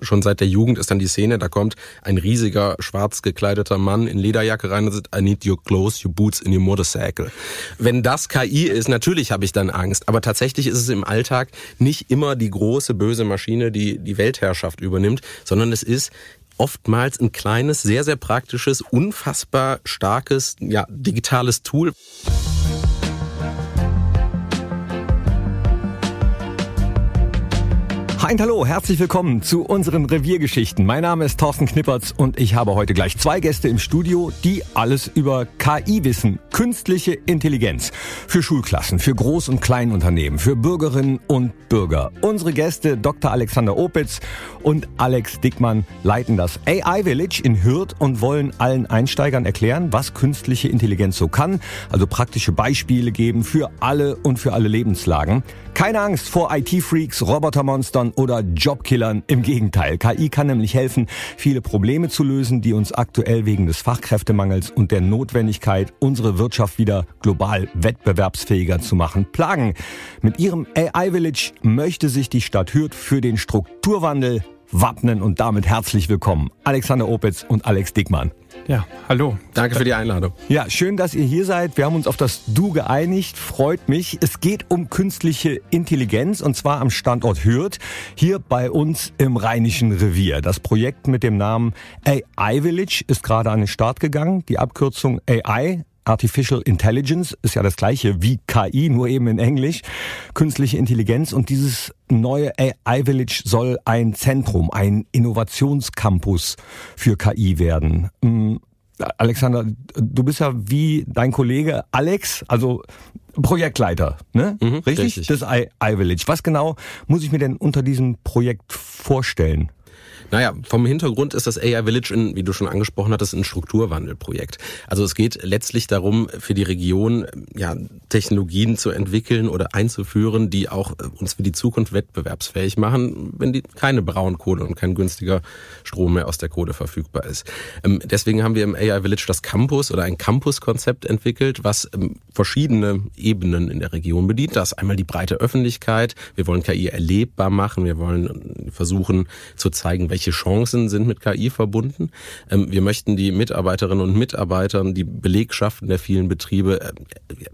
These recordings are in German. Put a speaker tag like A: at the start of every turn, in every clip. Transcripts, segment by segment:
A: Schon seit der Jugend ist dann die Szene, da kommt ein riesiger, schwarz gekleideter Mann in Lederjacke rein und sagt, I need your clothes, your boots in your motorcycle. Wenn das KI ist, natürlich habe ich dann Angst. Aber tatsächlich ist es im Alltag nicht immer die große, böse Maschine, die die Weltherrschaft übernimmt, sondern es ist oftmals ein kleines, sehr, sehr praktisches, unfassbar starkes, ja, digitales Tool.
B: Und hallo, herzlich willkommen zu unseren Reviergeschichten. Mein Name ist Thorsten Knippertz und ich habe heute gleich zwei Gäste im Studio, die alles über KI wissen. Künstliche Intelligenz. Für Schulklassen, für Groß- und Kleinunternehmen, für Bürgerinnen und Bürger. Unsere Gäste Dr. Alexander Opitz und Alex Dickmann leiten das AI Village in Hürth und wollen allen Einsteigern erklären, was künstliche Intelligenz so kann. Also praktische Beispiele geben für alle und für alle Lebenslagen. Keine Angst vor IT-Freaks, Robotermonstern oder Jobkillern. Im Gegenteil, KI kann nämlich helfen, viele Probleme zu lösen, die uns aktuell wegen des Fachkräftemangels und der Notwendigkeit, unsere Wirtschaft wieder global wettbewerbsfähiger zu machen, plagen. Mit ihrem AI Village möchte sich die Stadt Hürth für den Strukturwandel wappnen und damit herzlich willkommen. Alexander Opitz und Alex Dickmann.
A: Ja, hallo. Danke für die Einladung.
B: Ja, schön, dass ihr hier seid. Wir haben uns auf das Du geeinigt. Freut mich. Es geht um künstliche Intelligenz und zwar am Standort Hürth, hier bei uns im Rheinischen Revier. Das Projekt mit dem Namen AI Village ist gerade an den Start gegangen. Die Abkürzung AI Artificial Intelligence ist ja das gleiche wie KI, nur eben in Englisch. Künstliche Intelligenz und dieses neue AI Village soll ein Zentrum, ein Innovationscampus für KI werden. Mm, Alexander, du bist ja wie dein Kollege Alex, also Projektleiter, ne? Mhm, richtig? richtig? Das AI Village. Was genau muss ich mir denn unter diesem Projekt vorstellen?
A: Naja, vom Hintergrund ist das AI Village, in, wie du schon angesprochen hattest, ein Strukturwandelprojekt. Also es geht letztlich darum, für die Region ja, Technologien zu entwickeln oder einzuführen, die auch äh, uns für die Zukunft wettbewerbsfähig machen, wenn die keine Braunkohle und kein günstiger Strom mehr aus der Kohle verfügbar ist. Ähm, deswegen haben wir im AI Village das Campus oder ein Campus-Konzept entwickelt, was ähm, verschiedene Ebenen in der Region bedient. Das einmal die breite Öffentlichkeit. Wir wollen KI erlebbar machen. Wir wollen versuchen zu zeigen, welche welche Chancen sind mit KI verbunden. Ähm, wir möchten die Mitarbeiterinnen und Mitarbeitern, die Belegschaften der vielen Betriebe äh,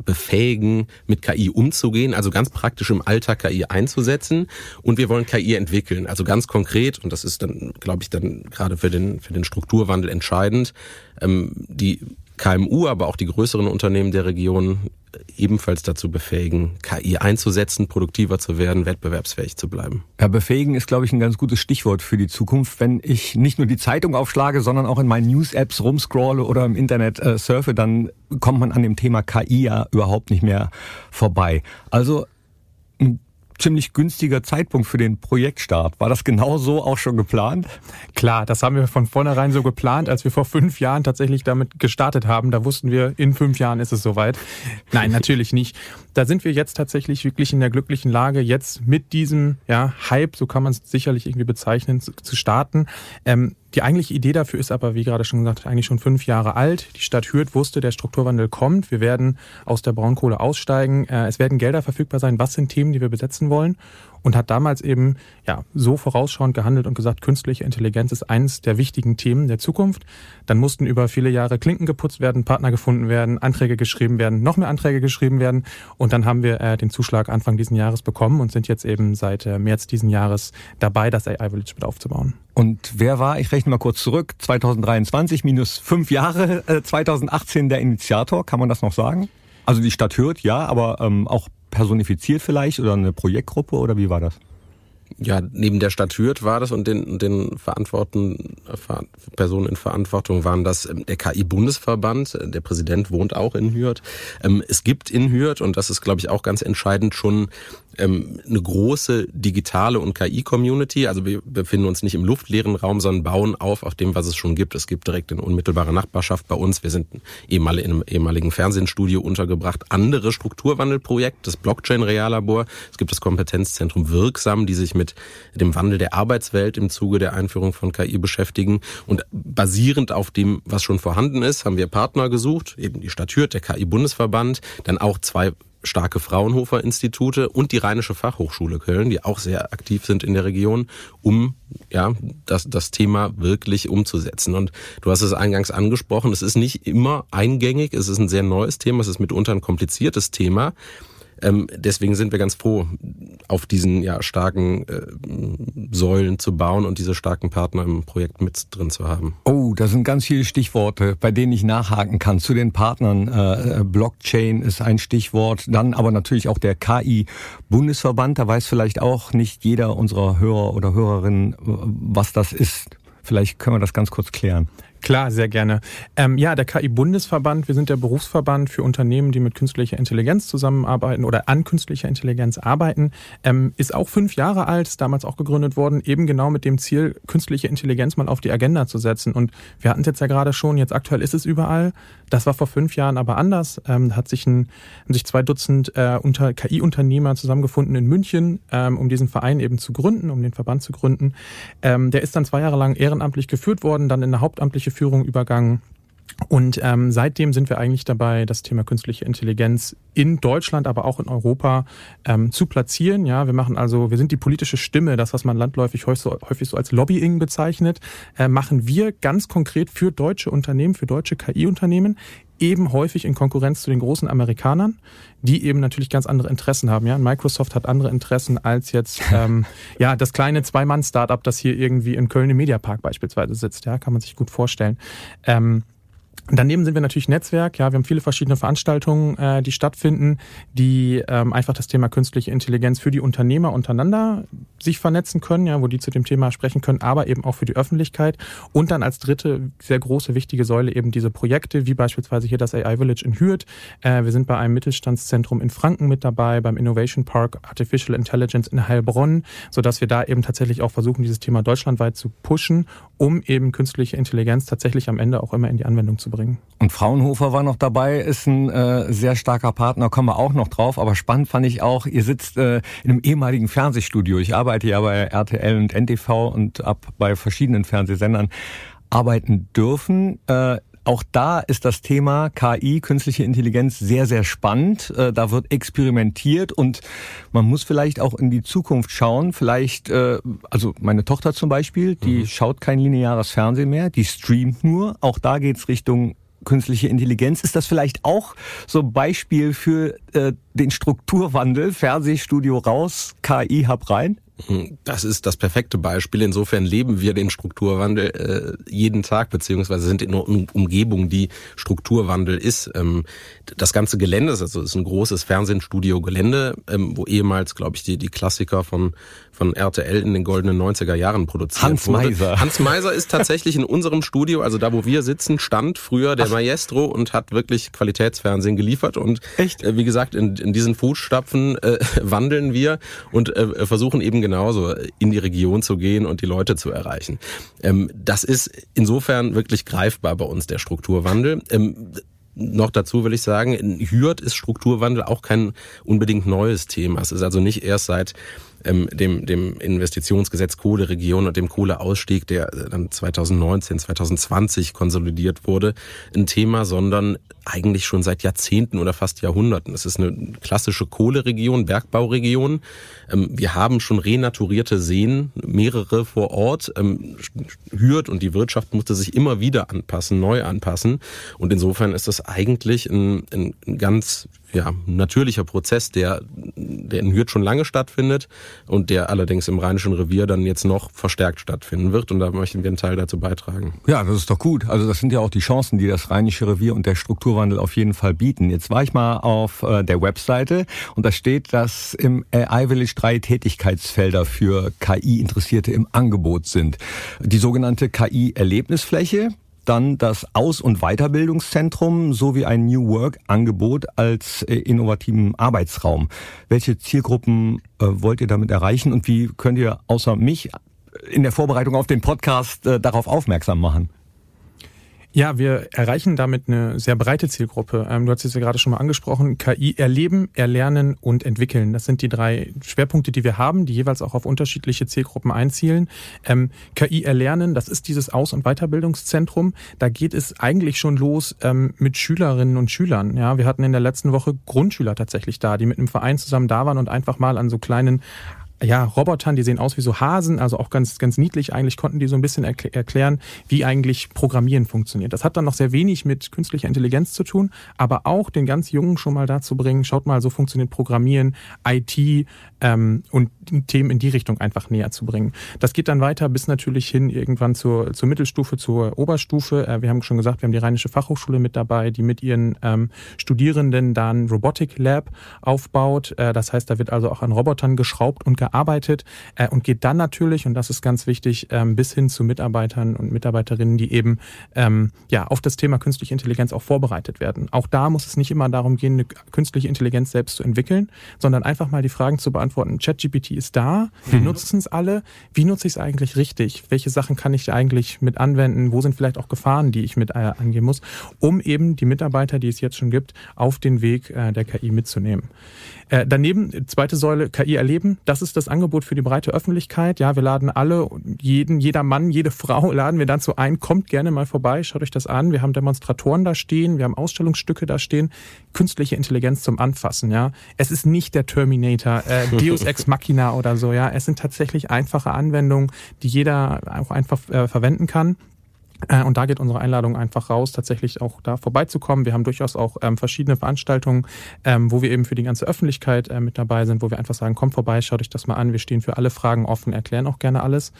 A: befähigen, mit KI umzugehen, also ganz praktisch im Alltag KI einzusetzen. Und wir wollen KI entwickeln, also ganz konkret, und das ist dann, glaube ich, dann gerade für den, für den Strukturwandel entscheidend, ähm, die KMU, aber auch die größeren Unternehmen der Region ebenfalls dazu befähigen, KI einzusetzen, produktiver zu werden, wettbewerbsfähig zu bleiben.
B: Ja, befähigen ist, glaube ich, ein ganz gutes Stichwort für die Zukunft. Wenn ich nicht nur die Zeitung aufschlage, sondern auch in meinen News-Apps rumscrolle oder im Internet äh, surfe, dann kommt man an dem Thema KI ja überhaupt nicht mehr vorbei. Also ziemlich günstiger Zeitpunkt für den Projektstart. War das genau so auch schon geplant?
C: Klar, das haben wir von vornherein so geplant, als wir vor fünf Jahren tatsächlich damit gestartet haben. Da wussten wir, in fünf Jahren ist es soweit. Nein, natürlich nicht. Da sind wir jetzt tatsächlich wirklich in der glücklichen Lage, jetzt mit diesem ja, Hype, so kann man es sicherlich irgendwie bezeichnen, zu, zu starten. Ähm, die eigentliche Idee dafür ist aber, wie gerade schon gesagt, eigentlich schon fünf Jahre alt. Die Stadt Hürth wusste, der Strukturwandel kommt. Wir werden aus der Braunkohle aussteigen. Äh, es werden Gelder verfügbar sein. Was sind Themen, die wir besetzen wollen? Und hat damals eben ja so vorausschauend gehandelt und gesagt, künstliche Intelligenz ist eines der wichtigen Themen der Zukunft. Dann mussten über viele Jahre Klinken geputzt werden, Partner gefunden werden, Anträge geschrieben werden, noch mehr Anträge geschrieben werden und dann haben wir äh, den Zuschlag Anfang diesen Jahres bekommen und sind jetzt eben seit äh, März diesen Jahres dabei, das AI Village mit aufzubauen.
B: Und wer war, ich rechne mal kurz zurück, 2023 minus fünf Jahre, äh, 2018 der Initiator, kann man das noch sagen? Also die Stadt Hürth, ja, aber ähm, auch personifiziert vielleicht oder eine Projektgruppe oder wie war das?
A: ja, neben der Stadt Hürth war das und den, den Verantworten, Personen in Verantwortung waren das ähm, der KI-Bundesverband. Der Präsident wohnt auch in Hürth. Ähm, es gibt in Hürth, und das ist, glaube ich, auch ganz entscheidend, schon ähm, eine große digitale und KI-Community. Also wir befinden uns nicht im luftleeren Raum, sondern bauen auf auf dem, was es schon gibt. Es gibt direkt in unmittelbarer Nachbarschaft bei uns, wir sind in einem ehemaligen Fernsehstudio untergebracht, andere Strukturwandelprojekte, das Blockchain-Reallabor. Es gibt das Kompetenzzentrum Wirksam, die sich mit dem Wandel der Arbeitswelt im Zuge der Einführung von KI beschäftigen. Und basierend auf dem, was schon vorhanden ist, haben wir Partner gesucht, eben die Stadt Hürth, der KI-Bundesverband, dann auch zwei starke Fraunhofer-Institute und die Rheinische Fachhochschule Köln, die auch sehr aktiv sind in der Region, um ja das, das Thema wirklich umzusetzen. Und du hast es eingangs angesprochen, es ist nicht immer eingängig, es ist ein sehr neues Thema, es ist mitunter ein kompliziertes Thema. Ähm, deswegen sind wir ganz froh, auf diesen ja, starken äh, Säulen zu bauen und diese starken Partner im Projekt mit drin zu haben.
B: Oh, da sind ganz viele Stichworte, bei denen ich nachhaken kann. Zu den Partnern, äh, äh Blockchain ist ein Stichwort, dann aber natürlich auch der KI-Bundesverband. Da weiß vielleicht auch nicht jeder unserer Hörer oder Hörerinnen, was das ist. Vielleicht können wir das ganz kurz klären.
C: Klar, sehr gerne. Ähm, ja, der KI-Bundesverband, wir sind der Berufsverband für Unternehmen, die mit künstlicher Intelligenz zusammenarbeiten oder an künstlicher Intelligenz arbeiten, ähm, ist auch fünf Jahre alt, damals auch gegründet worden, eben genau mit dem Ziel, künstliche Intelligenz mal auf die Agenda zu setzen. Und wir hatten es jetzt ja gerade schon, jetzt aktuell ist es überall. Das war vor fünf Jahren aber anders. Ähm, hat sich, ein, haben sich zwei Dutzend äh, unter KI-Unternehmer zusammengefunden in München, ähm, um diesen Verein eben zu gründen, um den Verband zu gründen. Ähm, der ist dann zwei Jahre lang ehrenamtlich geführt worden, dann in eine hauptamtliche Führung übergangen. Und ähm, seitdem sind wir eigentlich dabei, das Thema künstliche Intelligenz in Deutschland, aber auch in Europa ähm, zu platzieren. Ja, wir machen also, wir sind die politische Stimme, das, was man landläufig häufig so, häufig so als Lobbying bezeichnet, äh, machen wir ganz konkret für deutsche Unternehmen, für deutsche KI-Unternehmen, eben häufig in Konkurrenz zu den großen Amerikanern, die eben natürlich ganz andere Interessen haben. Ja, Microsoft hat andere Interessen als jetzt ähm, ja das kleine Zwei-Mann-Startup, das hier irgendwie in Köln im Mediapark beispielsweise sitzt. Ja, kann man sich gut vorstellen. Ähm, Daneben sind wir natürlich Netzwerk. Ja, wir haben viele verschiedene Veranstaltungen, äh, die stattfinden, die ähm, einfach das Thema künstliche Intelligenz für die Unternehmer untereinander sich vernetzen können, ja, wo die zu dem Thema sprechen können, aber eben auch für die Öffentlichkeit. Und dann als dritte sehr große wichtige Säule eben diese Projekte, wie beispielsweise hier das AI Village in Hürth. Äh, wir sind bei einem Mittelstandszentrum in Franken mit dabei, beim Innovation Park Artificial Intelligence in Heilbronn, so dass wir da eben tatsächlich auch versuchen, dieses Thema deutschlandweit zu pushen, um eben künstliche Intelligenz tatsächlich am Ende auch immer in die Anwendung zu bringen.
B: Und Fraunhofer war noch dabei, ist ein äh, sehr starker Partner, kommen wir auch noch drauf. Aber spannend fand ich auch, ihr sitzt äh, in einem ehemaligen Fernsehstudio. Ich arbeite ja bei RTL und NTV und ab bei verschiedenen Fernsehsendern arbeiten dürfen. Äh, auch da ist das Thema KI, künstliche Intelligenz, sehr, sehr spannend. Äh, da wird experimentiert und man muss vielleicht auch in die Zukunft schauen. Vielleicht, äh, also meine Tochter zum Beispiel, die mhm. schaut kein lineares Fernsehen mehr, die streamt nur. Auch da geht's Richtung künstliche Intelligenz. Ist das vielleicht auch so ein Beispiel für den Strukturwandel? Fernsehstudio raus, KI hab rein?
A: Das ist das perfekte Beispiel. Insofern leben wir den Strukturwandel äh, jeden Tag, beziehungsweise sind in einer Umgebung, die Strukturwandel ist. Ähm, das ganze Gelände ist, also ist ein großes Fernsehstudio-Gelände, ähm, wo ehemals, glaube ich, die, die Klassiker von, von RTL in den goldenen 90er Jahren produziert
B: Hans wurde. Meiser.
A: Hans Meiser ist tatsächlich in unserem Studio, also da, wo wir sitzen, stand früher der Ach. Maestro und hat wirklich Qualitätsfernsehen geliefert. Und Echt? Äh, wie gesagt, in, in diesen Fußstapfen äh, wandeln wir und äh, versuchen eben genauso in die Region zu gehen und die Leute zu erreichen. Ähm, das ist insofern wirklich greifbar bei uns, der Strukturwandel. Ähm, noch dazu will ich sagen, in Hürth ist Strukturwandel auch kein unbedingt neues Thema. Es ist also nicht erst seit ähm, dem, dem Investitionsgesetz Kohleregion und dem Kohleausstieg, der dann 2019, 2020 konsolidiert wurde, ein Thema, sondern eigentlich schon seit Jahrzehnten oder fast Jahrhunderten. Es ist eine klassische Kohleregion, Bergbauregion. Ähm, wir haben schon renaturierte Seen, mehrere vor Ort. Ähm, Hürth und die Wirtschaft musste sich immer wieder anpassen, neu anpassen. Und insofern ist das eigentlich ein, ein ganz ja, natürlicher Prozess, der, der in Hürth schon lange stattfindet und der allerdings im Rheinischen Revier dann jetzt noch verstärkt stattfinden wird. Und da möchten wir einen Teil dazu beitragen.
B: Ja, das ist doch gut. Also das sind ja auch die Chancen, die das Rheinische Revier und der Strukturwandel auf jeden Fall bieten. Jetzt war ich mal auf äh, der Webseite und da steht, dass im AI Village drei Tätigkeitsfelder für KI-Interessierte im Angebot sind. Die sogenannte KI-Erlebnisfläche, dann das Aus- und Weiterbildungszentrum sowie ein New Work-Angebot als äh, innovativen Arbeitsraum. Welche Zielgruppen äh, wollt ihr damit erreichen und wie könnt ihr außer mich in der Vorbereitung auf den Podcast äh, darauf aufmerksam machen?
C: Ja, wir erreichen damit eine sehr breite Zielgruppe. Ähm, du hast es ja gerade schon mal angesprochen. KI erleben, erlernen und entwickeln. Das sind die drei Schwerpunkte, die wir haben, die jeweils auch auf unterschiedliche Zielgruppen einzielen. Ähm, KI erlernen, das ist dieses Aus- und Weiterbildungszentrum. Da geht es eigentlich schon los ähm, mit Schülerinnen und Schülern. Ja, wir hatten in der letzten Woche Grundschüler tatsächlich da, die mit einem Verein zusammen da waren und einfach mal an so kleinen ja, Robotern, die sehen aus wie so Hasen, also auch ganz, ganz niedlich. Eigentlich konnten die so ein bisschen erkl erklären, wie eigentlich Programmieren funktioniert. Das hat dann noch sehr wenig mit künstlicher Intelligenz zu tun, aber auch den ganz Jungen schon mal dazu bringen, schaut mal, so funktioniert Programmieren, IT ähm, und Themen in die Richtung einfach näher zu bringen. Das geht dann weiter bis natürlich hin irgendwann zur, zur Mittelstufe, zur Oberstufe. Äh, wir haben schon gesagt, wir haben die Rheinische Fachhochschule mit dabei, die mit ihren ähm, Studierenden dann Robotic Lab aufbaut. Äh, das heißt, da wird also auch an Robotern geschraubt und gearbeitet äh, und geht dann natürlich, und das ist ganz wichtig, ähm, bis hin zu Mitarbeitern und Mitarbeiterinnen, die eben ähm, ja auf das Thema künstliche Intelligenz auch vorbereitet werden. Auch da muss es nicht immer darum gehen, eine künstliche Intelligenz selbst zu entwickeln, sondern einfach mal die Fragen zu beantworten. ChatGPT ist da, wir mhm. nutzen es alle. Wie nutze ich es eigentlich richtig? Welche Sachen kann ich eigentlich mit anwenden? Wo sind vielleicht auch Gefahren, die ich mit äh, angehen muss, um eben die Mitarbeiter, die es jetzt schon gibt, auf den Weg äh, der KI mitzunehmen? Äh, daneben, zweite Säule, KI erleben. Das ist das Angebot für die breite Öffentlichkeit. Ja, wir laden alle, jeden, jeder Mann, jede Frau laden wir dazu ein. Kommt gerne mal vorbei, schaut euch das an. Wir haben Demonstratoren da stehen, wir haben Ausstellungsstücke da stehen. Künstliche Intelligenz zum Anfassen, ja. Es ist nicht der Terminator, äh, Deus Ex Machina oder so, ja. Es sind tatsächlich einfache Anwendungen, die jeder auch einfach äh, verwenden kann. Äh, und da geht unsere Einladung einfach raus, tatsächlich auch da vorbeizukommen. Wir haben durchaus auch ähm, verschiedene Veranstaltungen, ähm, wo wir eben für die ganze Öffentlichkeit äh, mit dabei sind, wo wir einfach sagen, kommt vorbei, schaut euch das mal an. Wir stehen für alle Fragen offen, erklären auch gerne alles.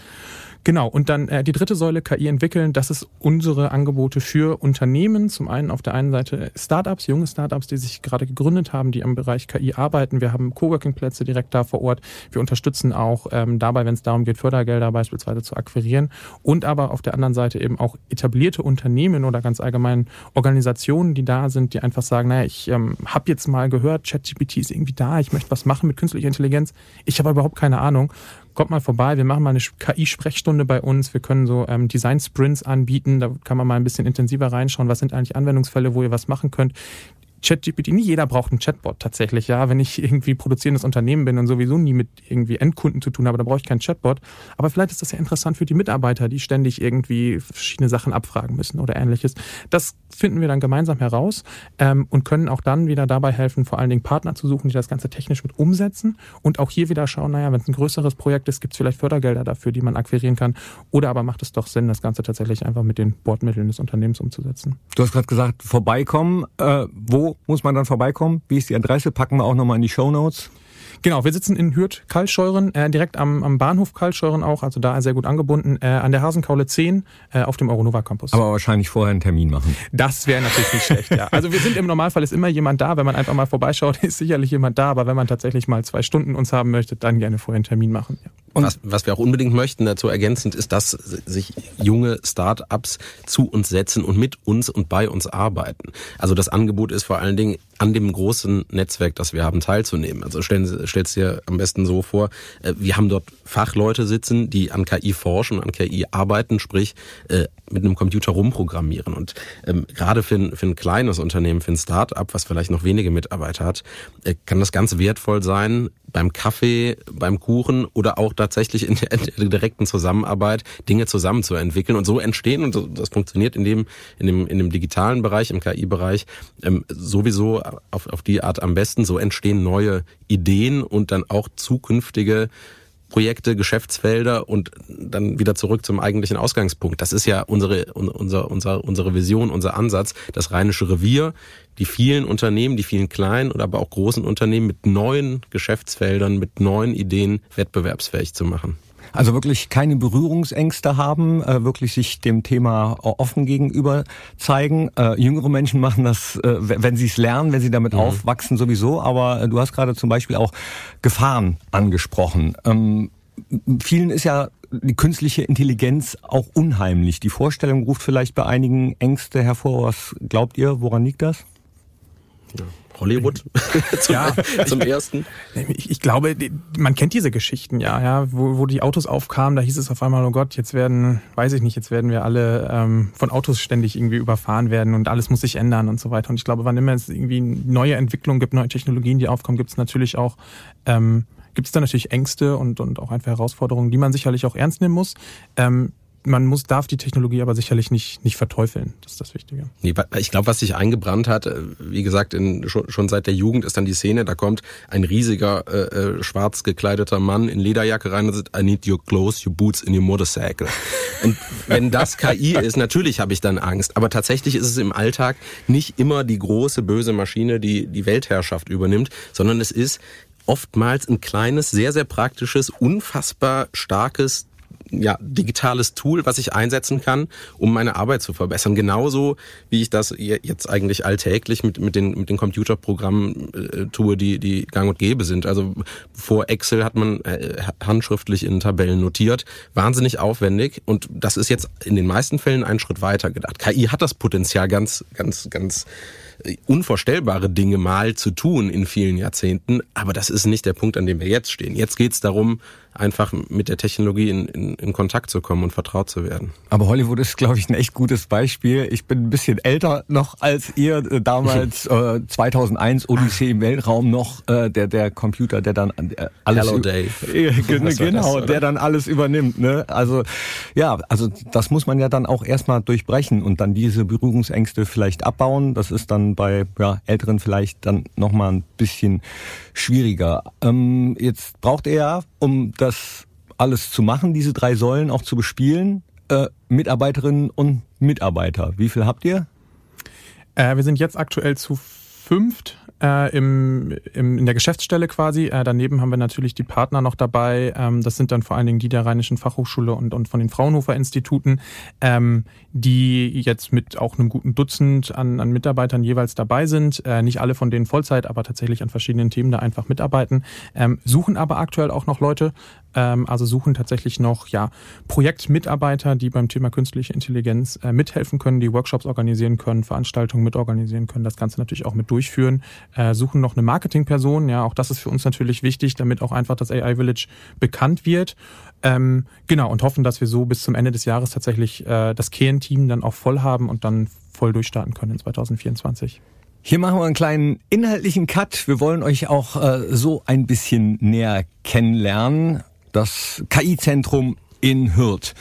C: Genau, und dann äh, die dritte Säule, KI entwickeln, das ist unsere Angebote für Unternehmen. Zum einen auf der einen Seite Startups, junge Startups, die sich gerade gegründet haben, die am Bereich KI arbeiten. Wir haben Coworking-Plätze direkt da vor Ort. Wir unterstützen auch ähm, dabei, wenn es darum geht, Fördergelder beispielsweise zu akquirieren. Und aber auf der anderen Seite eben auch etablierte Unternehmen oder ganz allgemein Organisationen, die da sind, die einfach sagen, naja, ich ähm, habe jetzt mal gehört, ChatGPT ist irgendwie da, ich möchte was machen mit künstlicher Intelligenz. Ich habe überhaupt keine Ahnung kommt mal vorbei, wir machen mal eine KI-Sprechstunde bei uns, wir können so ähm, Design-Sprints anbieten, da kann man mal ein bisschen intensiver reinschauen, was sind eigentlich Anwendungsfälle, wo ihr was machen könnt. ChatGPT, nicht jeder braucht einen Chatbot tatsächlich, ja. Wenn ich irgendwie produzierendes Unternehmen bin und sowieso nie mit irgendwie Endkunden zu tun habe, da brauche ich keinen Chatbot. Aber vielleicht ist das ja interessant für die Mitarbeiter, die ständig irgendwie verschiedene Sachen abfragen müssen oder ähnliches. Das finden wir dann gemeinsam heraus ähm, und können auch dann wieder dabei helfen, vor allen Dingen Partner zu suchen, die das Ganze technisch mit umsetzen und auch hier wieder schauen, naja, wenn es ein größeres Projekt ist, gibt es vielleicht Fördergelder dafür, die man akquirieren kann. Oder aber macht es doch Sinn, das Ganze tatsächlich einfach mit den Bordmitteln des Unternehmens umzusetzen.
B: Du hast gerade gesagt, vorbeikommen. Äh, wo muss man dann vorbeikommen? Wie ist die Adresse? Packen wir auch nochmal in die Show Notes.
C: Genau, wir sitzen in Hürth Kalscheuren, äh, direkt am, am Bahnhof Kalscheuren auch, also da sehr gut angebunden, äh, an der Hasenkaule 10 äh, auf dem Euronova Campus.
B: Aber wahrscheinlich vorher einen Termin machen.
C: Das wäre natürlich nicht schlecht, ja. Also wir sind im Normalfall ist immer jemand da, wenn man einfach mal vorbeischaut, ist sicherlich jemand da, aber wenn man tatsächlich mal zwei Stunden uns haben möchte, dann gerne vorher einen Termin machen. Ja.
A: Und was, was wir auch unbedingt möchten dazu ergänzend ist, dass sich junge Start-ups zu uns setzen und mit uns und bei uns arbeiten. Also das Angebot ist vor allen Dingen an dem großen Netzwerk, das wir haben, teilzunehmen. Also stellen, stellst dir am besten so vor, äh, wir haben dort Fachleute sitzen, die an KI forschen, an KI arbeiten, sprich äh, mit einem Computer rumprogrammieren. Und ähm, gerade für ein, für ein kleines Unternehmen, für ein Start-up, was vielleicht noch wenige Mitarbeiter hat, äh, kann das ganz wertvoll sein, beim Kaffee, beim Kuchen oder auch tatsächlich in der, direkten Zusammenarbeit Dinge zusammenzuentwickeln und so entstehen und das funktioniert in dem in dem in dem digitalen Bereich, im KI-Bereich ähm, sowieso auf, auf die Art am besten. So entstehen neue Ideen und dann auch zukünftige Projekte, Geschäftsfelder und dann wieder zurück zum eigentlichen Ausgangspunkt. Das ist ja unsere, unser, unser, unsere Vision, unser Ansatz, das Rheinische Revier, die vielen Unternehmen, die vielen kleinen oder aber auch großen Unternehmen mit neuen Geschäftsfeldern, mit neuen Ideen wettbewerbsfähig zu machen.
B: Also wirklich keine Berührungsängste haben, äh, wirklich sich dem Thema offen gegenüber zeigen. Äh, jüngere Menschen machen das, äh, wenn sie es lernen, wenn sie damit mhm. aufwachsen sowieso. Aber du hast gerade zum Beispiel auch Gefahren angesprochen. Ähm, vielen ist ja die künstliche Intelligenz auch unheimlich. Die Vorstellung ruft vielleicht bei einigen Ängste hervor. Was glaubt ihr? Woran liegt das?
A: Ja. Hollywood zum, ja, zum ersten.
C: Ich, ich, glaube, man kennt diese Geschichten ja, ja, wo, wo die Autos aufkamen, da hieß es auf einmal, oh Gott, jetzt werden, weiß ich nicht, jetzt werden wir alle ähm, von Autos ständig irgendwie überfahren werden und alles muss sich ändern und so weiter. Und ich glaube, wann immer es irgendwie neue Entwicklungen gibt, neue Technologien, die aufkommen, gibt es natürlich auch ähm, gibt es da natürlich Ängste und, und auch einfach Herausforderungen, die man sicherlich auch ernst nehmen muss. Ähm, man muss, darf die Technologie aber sicherlich nicht, nicht verteufeln. Das ist das Wichtige.
A: Nee, ich glaube, was sich eingebrannt hat, äh, wie gesagt, in, schon, schon seit der Jugend ist dann die Szene, da kommt ein riesiger, äh, äh, schwarz gekleideter Mann in Lederjacke rein und sagt, I need your clothes, your boots in your motorcycle. Und wenn das KI ist, natürlich habe ich dann Angst. Aber tatsächlich ist es im Alltag nicht immer die große, böse Maschine, die die Weltherrschaft übernimmt, sondern es ist oftmals ein kleines, sehr, sehr praktisches, unfassbar starkes ja, digitales Tool, was ich einsetzen kann, um meine Arbeit zu verbessern. Genauso wie ich das jetzt eigentlich alltäglich mit, mit, den, mit den Computerprogrammen äh, tue, die, die gang und gäbe sind. Also vor Excel hat man äh, handschriftlich in Tabellen notiert. Wahnsinnig aufwendig. Und das ist jetzt in den meisten Fällen einen Schritt weiter gedacht. KI hat das Potenzial ganz, ganz, ganz äh, unvorstellbare Dinge mal zu tun in vielen Jahrzehnten. Aber das ist nicht der Punkt, an dem wir jetzt stehen. Jetzt geht es darum, einfach mit der Technologie in, in, in Kontakt zu kommen und vertraut zu werden.
B: Aber Hollywood ist, glaube ich, ein echt gutes Beispiel. Ich bin ein bisschen älter noch als ihr. Äh, damals äh, 2001 Odyssee im Weltraum noch äh, der der Computer, der dann äh, alles
A: Hello Dave.
B: Genau, das, der dann alles übernimmt. Ne? Also ja, also das muss man ja dann auch erstmal durchbrechen und dann diese Berührungsängste vielleicht abbauen. Das ist dann bei ja, Älteren vielleicht dann nochmal ein bisschen schwieriger. Ähm, jetzt braucht er, um das alles zu machen, diese drei Säulen auch zu bespielen, äh, Mitarbeiterinnen und Mitarbeiter. Wie viel habt ihr?
C: Äh, wir sind jetzt aktuell zu fünft äh, im, im, in der Geschäftsstelle quasi. Äh, daneben haben wir natürlich die Partner noch dabei. Ähm, das sind dann vor allen Dingen die der Rheinischen Fachhochschule und, und von den Fraunhofer Instituten, ähm, die jetzt mit auch einem guten Dutzend an, an Mitarbeitern jeweils dabei sind. Äh, nicht alle von denen Vollzeit, aber tatsächlich an verschiedenen Themen da einfach mitarbeiten. Ähm, suchen aber aktuell auch noch Leute, also suchen tatsächlich noch ja Projektmitarbeiter, die beim Thema künstliche Intelligenz äh, mithelfen können, die Workshops organisieren können, Veranstaltungen mitorganisieren können, das Ganze natürlich auch mit durchführen. Äh, suchen noch eine Marketingperson, ja, auch das ist für uns natürlich wichtig, damit auch einfach das AI Village bekannt wird. Ähm, genau, und hoffen, dass wir so bis zum Ende des Jahres tatsächlich äh, das Kern-Team dann auch voll haben und dann voll durchstarten können in 2024.
B: Hier machen wir einen kleinen inhaltlichen Cut. Wir wollen euch auch äh, so ein bisschen näher kennenlernen das KI-Zentrum in Hürth.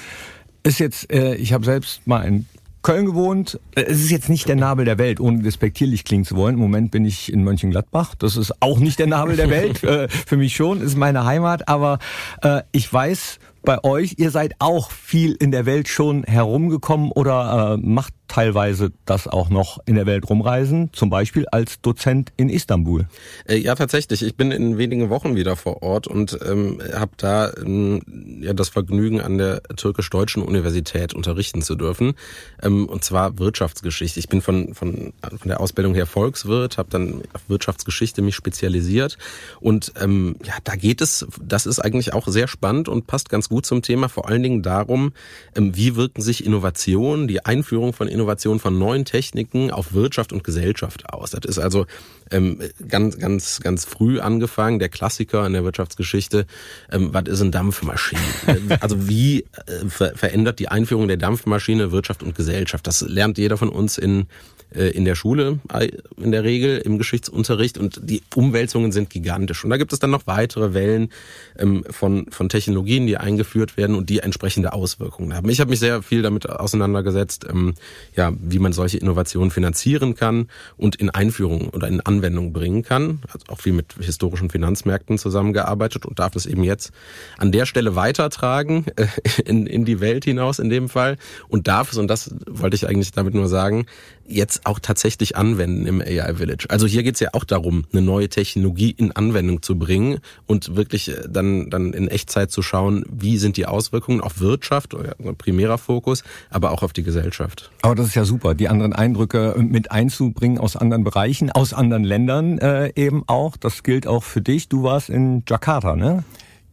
B: Ist jetzt, äh, ich habe selbst mal in Köln gewohnt. Äh, es ist jetzt nicht der Nabel der Welt, ohne despektierlich klingen zu wollen. Im Moment bin ich in Mönchengladbach. Das ist auch nicht der Nabel der Welt. äh, für mich schon, ist meine Heimat. Aber äh, ich weiß bei euch, ihr seid auch viel in der Welt schon herumgekommen oder äh, macht teilweise das auch noch in der Welt rumreisen, zum Beispiel als Dozent in Istanbul.
A: Äh, ja, tatsächlich. Ich bin in wenigen Wochen wieder vor Ort und ähm, habe da ähm, ja das Vergnügen, an der türkisch-deutschen Universität unterrichten zu dürfen. Ähm, und zwar Wirtschaftsgeschichte. Ich bin von, von, von der Ausbildung her Volkswirt, habe dann auf Wirtschaftsgeschichte mich spezialisiert. Und ähm, ja, da geht es, das ist eigentlich auch sehr spannend und passt ganz gut zum Thema, vor allen Dingen darum, ähm, wie wirken sich Innovationen, die Einführung von Innovationen Innovation von neuen Techniken auf Wirtschaft und Gesellschaft aus. Das ist also ähm, ganz, ganz, ganz früh angefangen, der Klassiker in der Wirtschaftsgeschichte. Ähm, was ist eine Dampfmaschine? also wie äh, ver verändert die Einführung der Dampfmaschine Wirtschaft und Gesellschaft? Das lernt jeder von uns in in der Schule äh, in der Regel im Geschichtsunterricht und die Umwälzungen sind gigantisch. Und da gibt es dann noch weitere Wellen ähm, von, von Technologien, die eingeführt werden und die entsprechende Auswirkungen haben. Ich habe mich sehr viel damit auseinandergesetzt, ähm, ja, wie man solche Innovationen finanzieren kann und in Einführung oder in Anwendung bringen kann. Also auch viel mit historischen Finanzmärkten zusammengearbeitet und darf es eben jetzt an der Stelle weitertragen äh, in, in die Welt hinaus in dem Fall und darf es, und das wollte ich eigentlich damit nur sagen, jetzt auch tatsächlich anwenden im AI Village. Also hier geht es ja auch darum, eine neue Technologie in Anwendung zu bringen und wirklich äh, dann, dann in Echtzeit zu schauen, wie sind die Auswirkungen auf Wirtschaft, primärer Fokus, aber auch auf die Gesellschaft.
B: Aber das ist ja super, die anderen Eindrücke mit einzubringen aus anderen Bereichen, aus anderen Ländern äh, eben auch. Das gilt auch für dich. Du warst in Jakarta, ne?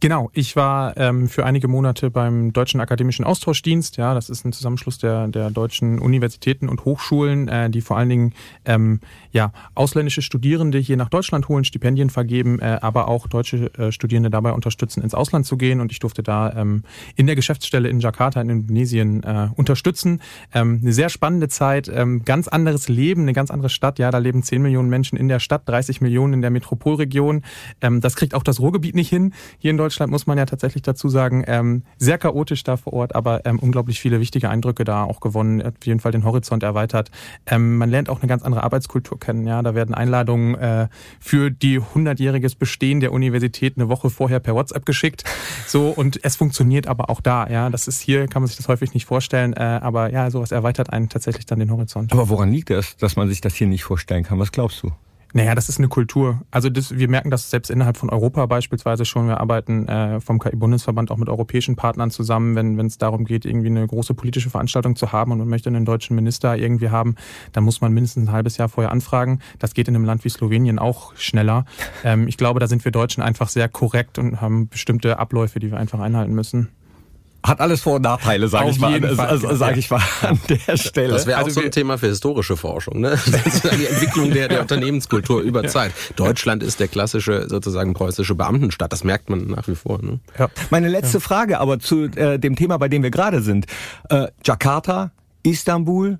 C: Genau, ich war ähm, für einige Monate beim Deutschen Akademischen Austauschdienst. Ja, das ist ein Zusammenschluss der, der deutschen Universitäten und Hochschulen, äh, die vor allen Dingen ähm, ja, ausländische Studierende hier nach Deutschland holen, Stipendien vergeben, äh, aber auch deutsche äh, Studierende dabei unterstützen, ins Ausland zu gehen. Und ich durfte da ähm, in der Geschäftsstelle in Jakarta in Indonesien äh, unterstützen. Ähm, eine sehr spannende Zeit, ähm, ganz anderes Leben, eine ganz andere Stadt. Ja, da leben 10 Millionen Menschen in der Stadt, 30 Millionen in der Metropolregion. Ähm, das kriegt auch das Ruhrgebiet nicht hin hier in Deutschland. Deutschland, muss man ja tatsächlich dazu sagen. Ähm, sehr chaotisch da vor Ort, aber ähm, unglaublich viele wichtige Eindrücke da auch gewonnen. Auf jeden Fall den Horizont erweitert. Ähm, man lernt auch eine ganz andere Arbeitskultur kennen. Ja, da werden Einladungen äh, für die 100-jähriges Bestehen der Universität eine Woche vorher per WhatsApp geschickt. So und es funktioniert aber auch da. Ja, das ist hier kann man sich das häufig nicht vorstellen, äh, aber ja, sowas erweitert einen tatsächlich dann den Horizont.
B: Aber woran liegt das, dass man sich das hier nicht vorstellen kann? Was glaubst du?
C: Naja, das ist eine Kultur. Also das, wir merken das selbst innerhalb von Europa beispielsweise schon. Wir arbeiten äh, vom KI-Bundesverband auch mit europäischen Partnern zusammen, wenn es darum geht, irgendwie eine große politische Veranstaltung zu haben und man möchte einen deutschen Minister irgendwie haben, dann muss man mindestens ein halbes Jahr vorher anfragen. Das geht in einem Land wie Slowenien auch schneller. Ähm, ich glaube, da sind wir Deutschen einfach sehr korrekt und haben bestimmte Abläufe, die wir einfach einhalten müssen
B: hat alles Vor- und Nachteile, sage ich mal, Fall, also, sag ich mal an der Stelle.
A: Das wäre auch also so ein Thema für historische Forschung, ne? die Entwicklung der, der Unternehmenskultur über Zeit. Deutschland ist der klassische sozusagen preußische Beamtenstaat, das merkt man nach wie vor. Ne?
B: Ja. Meine letzte ja. Frage aber zu äh, dem Thema, bei dem wir gerade sind. Äh, Jakarta, Istanbul,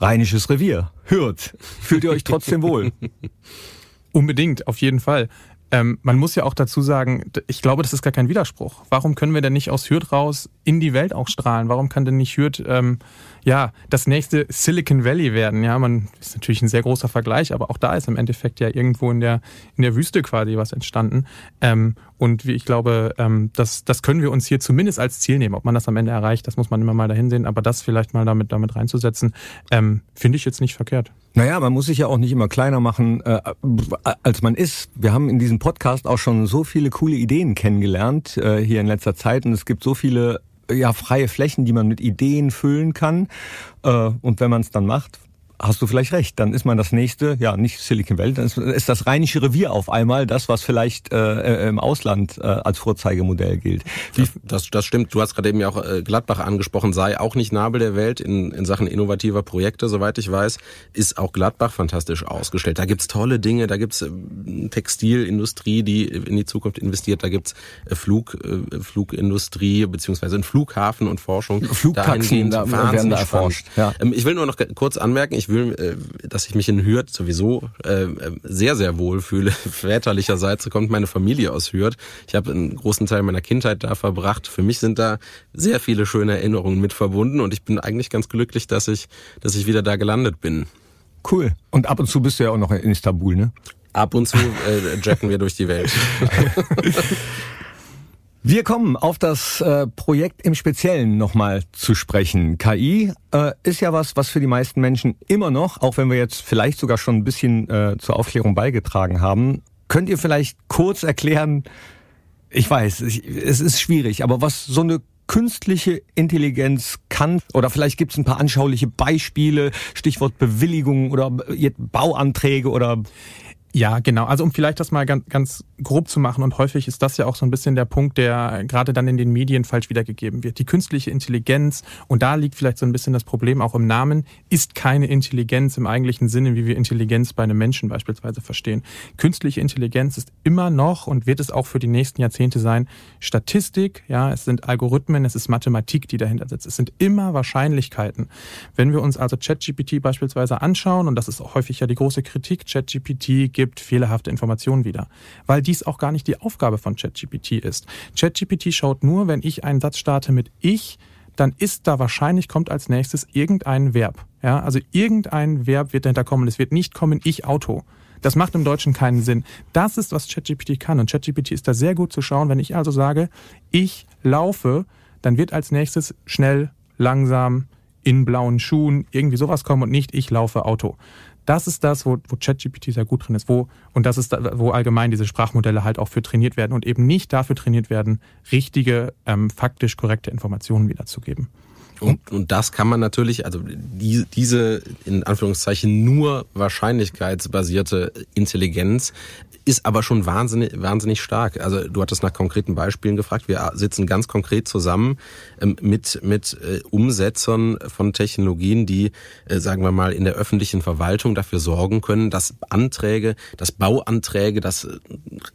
B: Rheinisches Revier, Hürth. Fühlt ihr euch trotzdem wohl?
C: Unbedingt, auf jeden Fall. Ähm, man muss ja auch dazu sagen, ich glaube, das ist gar kein Widerspruch. Warum können wir denn nicht aus Hürth raus in die Welt auch strahlen? Warum kann denn nicht Hürth ähm, ja das nächste Silicon Valley werden? Ja, man ist natürlich ein sehr großer Vergleich, aber auch da ist im Endeffekt ja irgendwo in der in der Wüste quasi was entstanden. Ähm, und wie ich glaube, ähm, das das können wir uns hier zumindest als Ziel nehmen. Ob man das am Ende erreicht, das muss man immer mal dahin sehen. Aber das vielleicht mal damit damit reinzusetzen, ähm, finde ich jetzt nicht verkehrt.
B: Naja, man muss sich ja auch nicht immer kleiner machen, äh, als man ist. Wir haben in diesem Podcast auch schon so viele coole Ideen kennengelernt äh, hier in letzter Zeit und es gibt so viele ja freie Flächen, die man mit Ideen füllen kann. Äh, und wenn man es dann macht, hast du vielleicht recht. Dann ist man das nächste, ja, nicht Silicon Valley, dann ist, das Rheinische Revier auf einmal das, was vielleicht äh, im Ausland äh, als Vorzeigemodell gilt.
A: Das, das, das stimmt. Du hast gerade eben ja auch äh, Gladbach angesprochen, sei auch nicht Nabel der Welt in, in Sachen innovativer Projekte, soweit ich weiß, ist auch Gladbach fantastisch ausgestellt. Da gibt's tolle Dinge, da gibt's äh, Textilindustrie, die in die Zukunft investiert, da gibt's äh, Flug, äh, Flugindustrie beziehungsweise ein Flughafen und Forschung.
B: Flugtaxen da werden da erforscht.
A: Ja. Ähm, ich will nur noch kurz anmerken, ich will, äh, dass ich mich in Hürth sowieso äh, sehr, sehr wohl fühle. Väterlicherseits kommt meine Familie aus Hürth. Ich habe einen großen Teil meiner Kindheit da verbracht. Für mich sind da sehr viele schöne Erinnerungen mit verbunden und ich bin eigentlich ganz glücklich, dass ich, dass ich wieder da gelandet bin.
B: Cool. Und ab und zu bist du ja auch noch in Istanbul, ne?
A: Ab und zu äh, jacken wir durch die Welt.
B: Wir kommen auf das äh, Projekt im Speziellen nochmal zu sprechen. KI äh, ist ja was, was für die meisten Menschen immer noch, auch wenn wir jetzt vielleicht sogar schon ein bisschen äh, zur Aufklärung beigetragen haben, könnt ihr vielleicht kurz erklären, ich weiß, ich, es ist schwierig, aber was so eine künstliche Intelligenz kann oder vielleicht gibt es ein paar anschauliche Beispiele, Stichwort Bewilligung oder Bauanträge oder
C: ja, genau. Also um vielleicht das mal ganz, ganz grob zu machen und häufig ist das ja auch so ein bisschen der Punkt, der gerade dann in den Medien falsch wiedergegeben wird. Die künstliche Intelligenz, und da liegt vielleicht so ein bisschen das Problem auch im Namen, ist keine Intelligenz im eigentlichen Sinne, wie wir Intelligenz bei einem Menschen beispielsweise verstehen. Künstliche Intelligenz ist immer noch und wird es auch für die nächsten Jahrzehnte sein, Statistik, ja, es sind Algorithmen, es ist Mathematik, die dahinter sitzt. Es sind immer Wahrscheinlichkeiten. Wenn wir uns also ChatGPT beispielsweise anschauen, und das ist auch häufig ja die große Kritik, ChatGPT gibt fehlerhafte Informationen wieder, weil dies auch gar nicht die Aufgabe von ChatGPT ist. ChatGPT schaut nur, wenn ich einen Satz starte mit ich, dann ist da wahrscheinlich kommt als nächstes irgendein Verb. Ja, also irgendein Verb wird dahinter kommen. Es wird nicht kommen ich Auto. Das macht im Deutschen keinen Sinn. Das ist, was ChatGPT kann. Und ChatGPT ist da sehr gut zu schauen. Wenn ich also sage, ich laufe, dann wird als nächstes schnell, langsam, in blauen Schuhen, irgendwie sowas kommen und nicht ich laufe Auto. Das ist das, wo, wo ChatGPT sehr gut drin ist, wo, und das ist, da, wo allgemein diese Sprachmodelle halt auch für trainiert werden und eben nicht dafür trainiert werden, richtige, ähm, faktisch korrekte Informationen wiederzugeben.
A: Und, und das kann man natürlich, also die, diese in Anführungszeichen nur wahrscheinlichkeitsbasierte Intelligenz ist aber schon wahnsinnig, wahnsinnig stark. Also du hattest nach konkreten Beispielen gefragt. Wir sitzen ganz konkret zusammen ähm, mit, mit äh, Umsetzern von Technologien, die, äh, sagen wir mal, in der öffentlichen Verwaltung dafür sorgen können, dass Anträge, dass Bauanträge, das äh,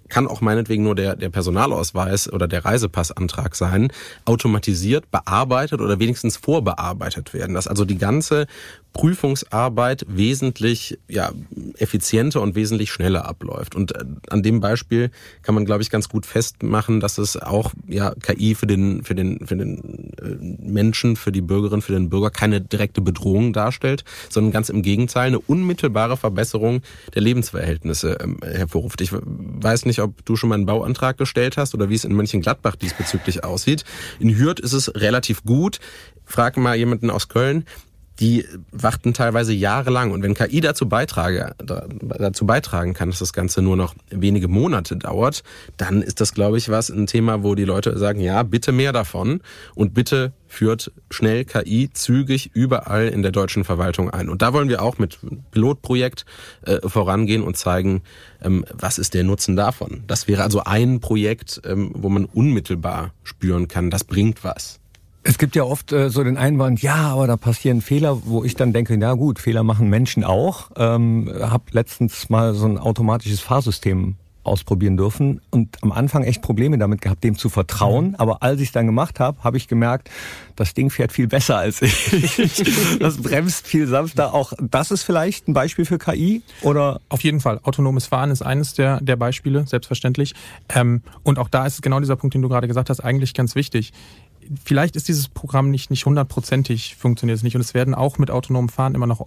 A: kann auch meinetwegen nur der, der Personalausweis oder der Reisepassantrag sein, automatisiert, bearbeitet oder wenigstens vorbearbeitet werden. Dass also die ganze Prüfungsarbeit wesentlich ja, effizienter und wesentlich schneller abläuft. Und äh, an dem Beispiel kann man, glaube ich, ganz gut festmachen, dass es auch ja, KI für den, für, den, für den äh, Menschen, für die Bürgerin, für den Bürger keine direkte Bedrohung darstellt, sondern ganz im Gegenteil eine unmittelbare Verbesserung der Lebensverhältnisse ähm, hervorruft. Ich weiß nicht, ob du schon mal einen Bauantrag gestellt hast oder wie es in Mönchengladbach diesbezüglich aussieht. In Hürth ist es relativ gut. Frag mal jemanden aus Köln, die warten teilweise jahrelang. Und wenn KI dazu, beitrage, dazu beitragen kann, dass das Ganze nur noch wenige Monate dauert, dann ist das, glaube ich, was ein Thema, wo die Leute sagen, ja, bitte mehr davon und bitte führt schnell KI zügig überall in der deutschen Verwaltung ein. Und da wollen wir auch mit Pilotprojekt äh, vorangehen und zeigen, ähm, was ist der Nutzen davon. Das wäre also ein Projekt, ähm, wo man unmittelbar spüren kann, das bringt was.
B: Es gibt ja oft äh, so den Einwand, ja, aber da passieren Fehler, wo ich dann denke, na gut, Fehler machen Menschen auch. Ähm, hab letztens mal so ein automatisches Fahrsystem ausprobieren dürfen und am Anfang echt Probleme damit gehabt, dem zu vertrauen. Mhm. Aber als ich es dann gemacht habe, habe ich gemerkt, das Ding fährt viel besser als ich. das bremst viel sanfter. Auch das ist vielleicht ein Beispiel für KI oder?
C: Auf jeden Fall. Autonomes Fahren ist eines der, der Beispiele, selbstverständlich. Ähm, und auch da ist genau dieser Punkt, den du gerade gesagt hast, eigentlich ganz wichtig vielleicht ist dieses Programm nicht nicht hundertprozentig funktioniert es nicht und es werden auch mit autonomem Fahren immer noch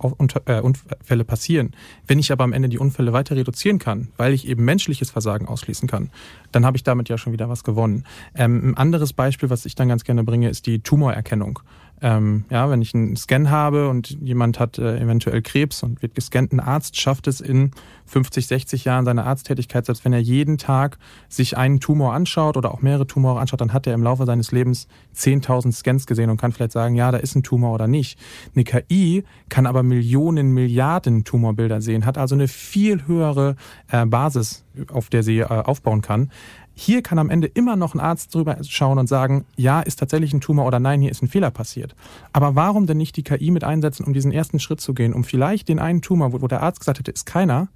C: äh, Unfälle passieren. Wenn ich aber am Ende die Unfälle weiter reduzieren kann, weil ich eben menschliches Versagen ausschließen kann, dann habe ich damit ja schon wieder was gewonnen. Ähm, ein anderes Beispiel, was ich dann ganz gerne bringe, ist die Tumorerkennung. Ähm, ja, wenn ich einen Scan habe und jemand hat äh, eventuell Krebs und wird gescannt, ein Arzt schafft es in 50, 60 Jahren seiner Arzttätigkeit, selbst wenn er jeden Tag sich einen Tumor anschaut oder auch mehrere Tumore anschaut, dann hat er im Laufe seines Lebens 10.000 Scans gesehen und kann vielleicht sagen, ja, da ist ein Tumor oder nicht. Eine KI kann aber Millionen, Milliarden Tumorbilder sehen, hat also eine viel höhere äh, Basis, auf der sie äh, aufbauen kann. Hier kann am Ende immer noch ein Arzt drüber schauen und sagen, ja, ist tatsächlich ein Tumor oder nein, hier ist ein Fehler passiert. Aber warum denn nicht die KI mit einsetzen, um diesen ersten Schritt zu gehen, um vielleicht den einen Tumor, wo, der Arzt gesagt hätte, ist keiner,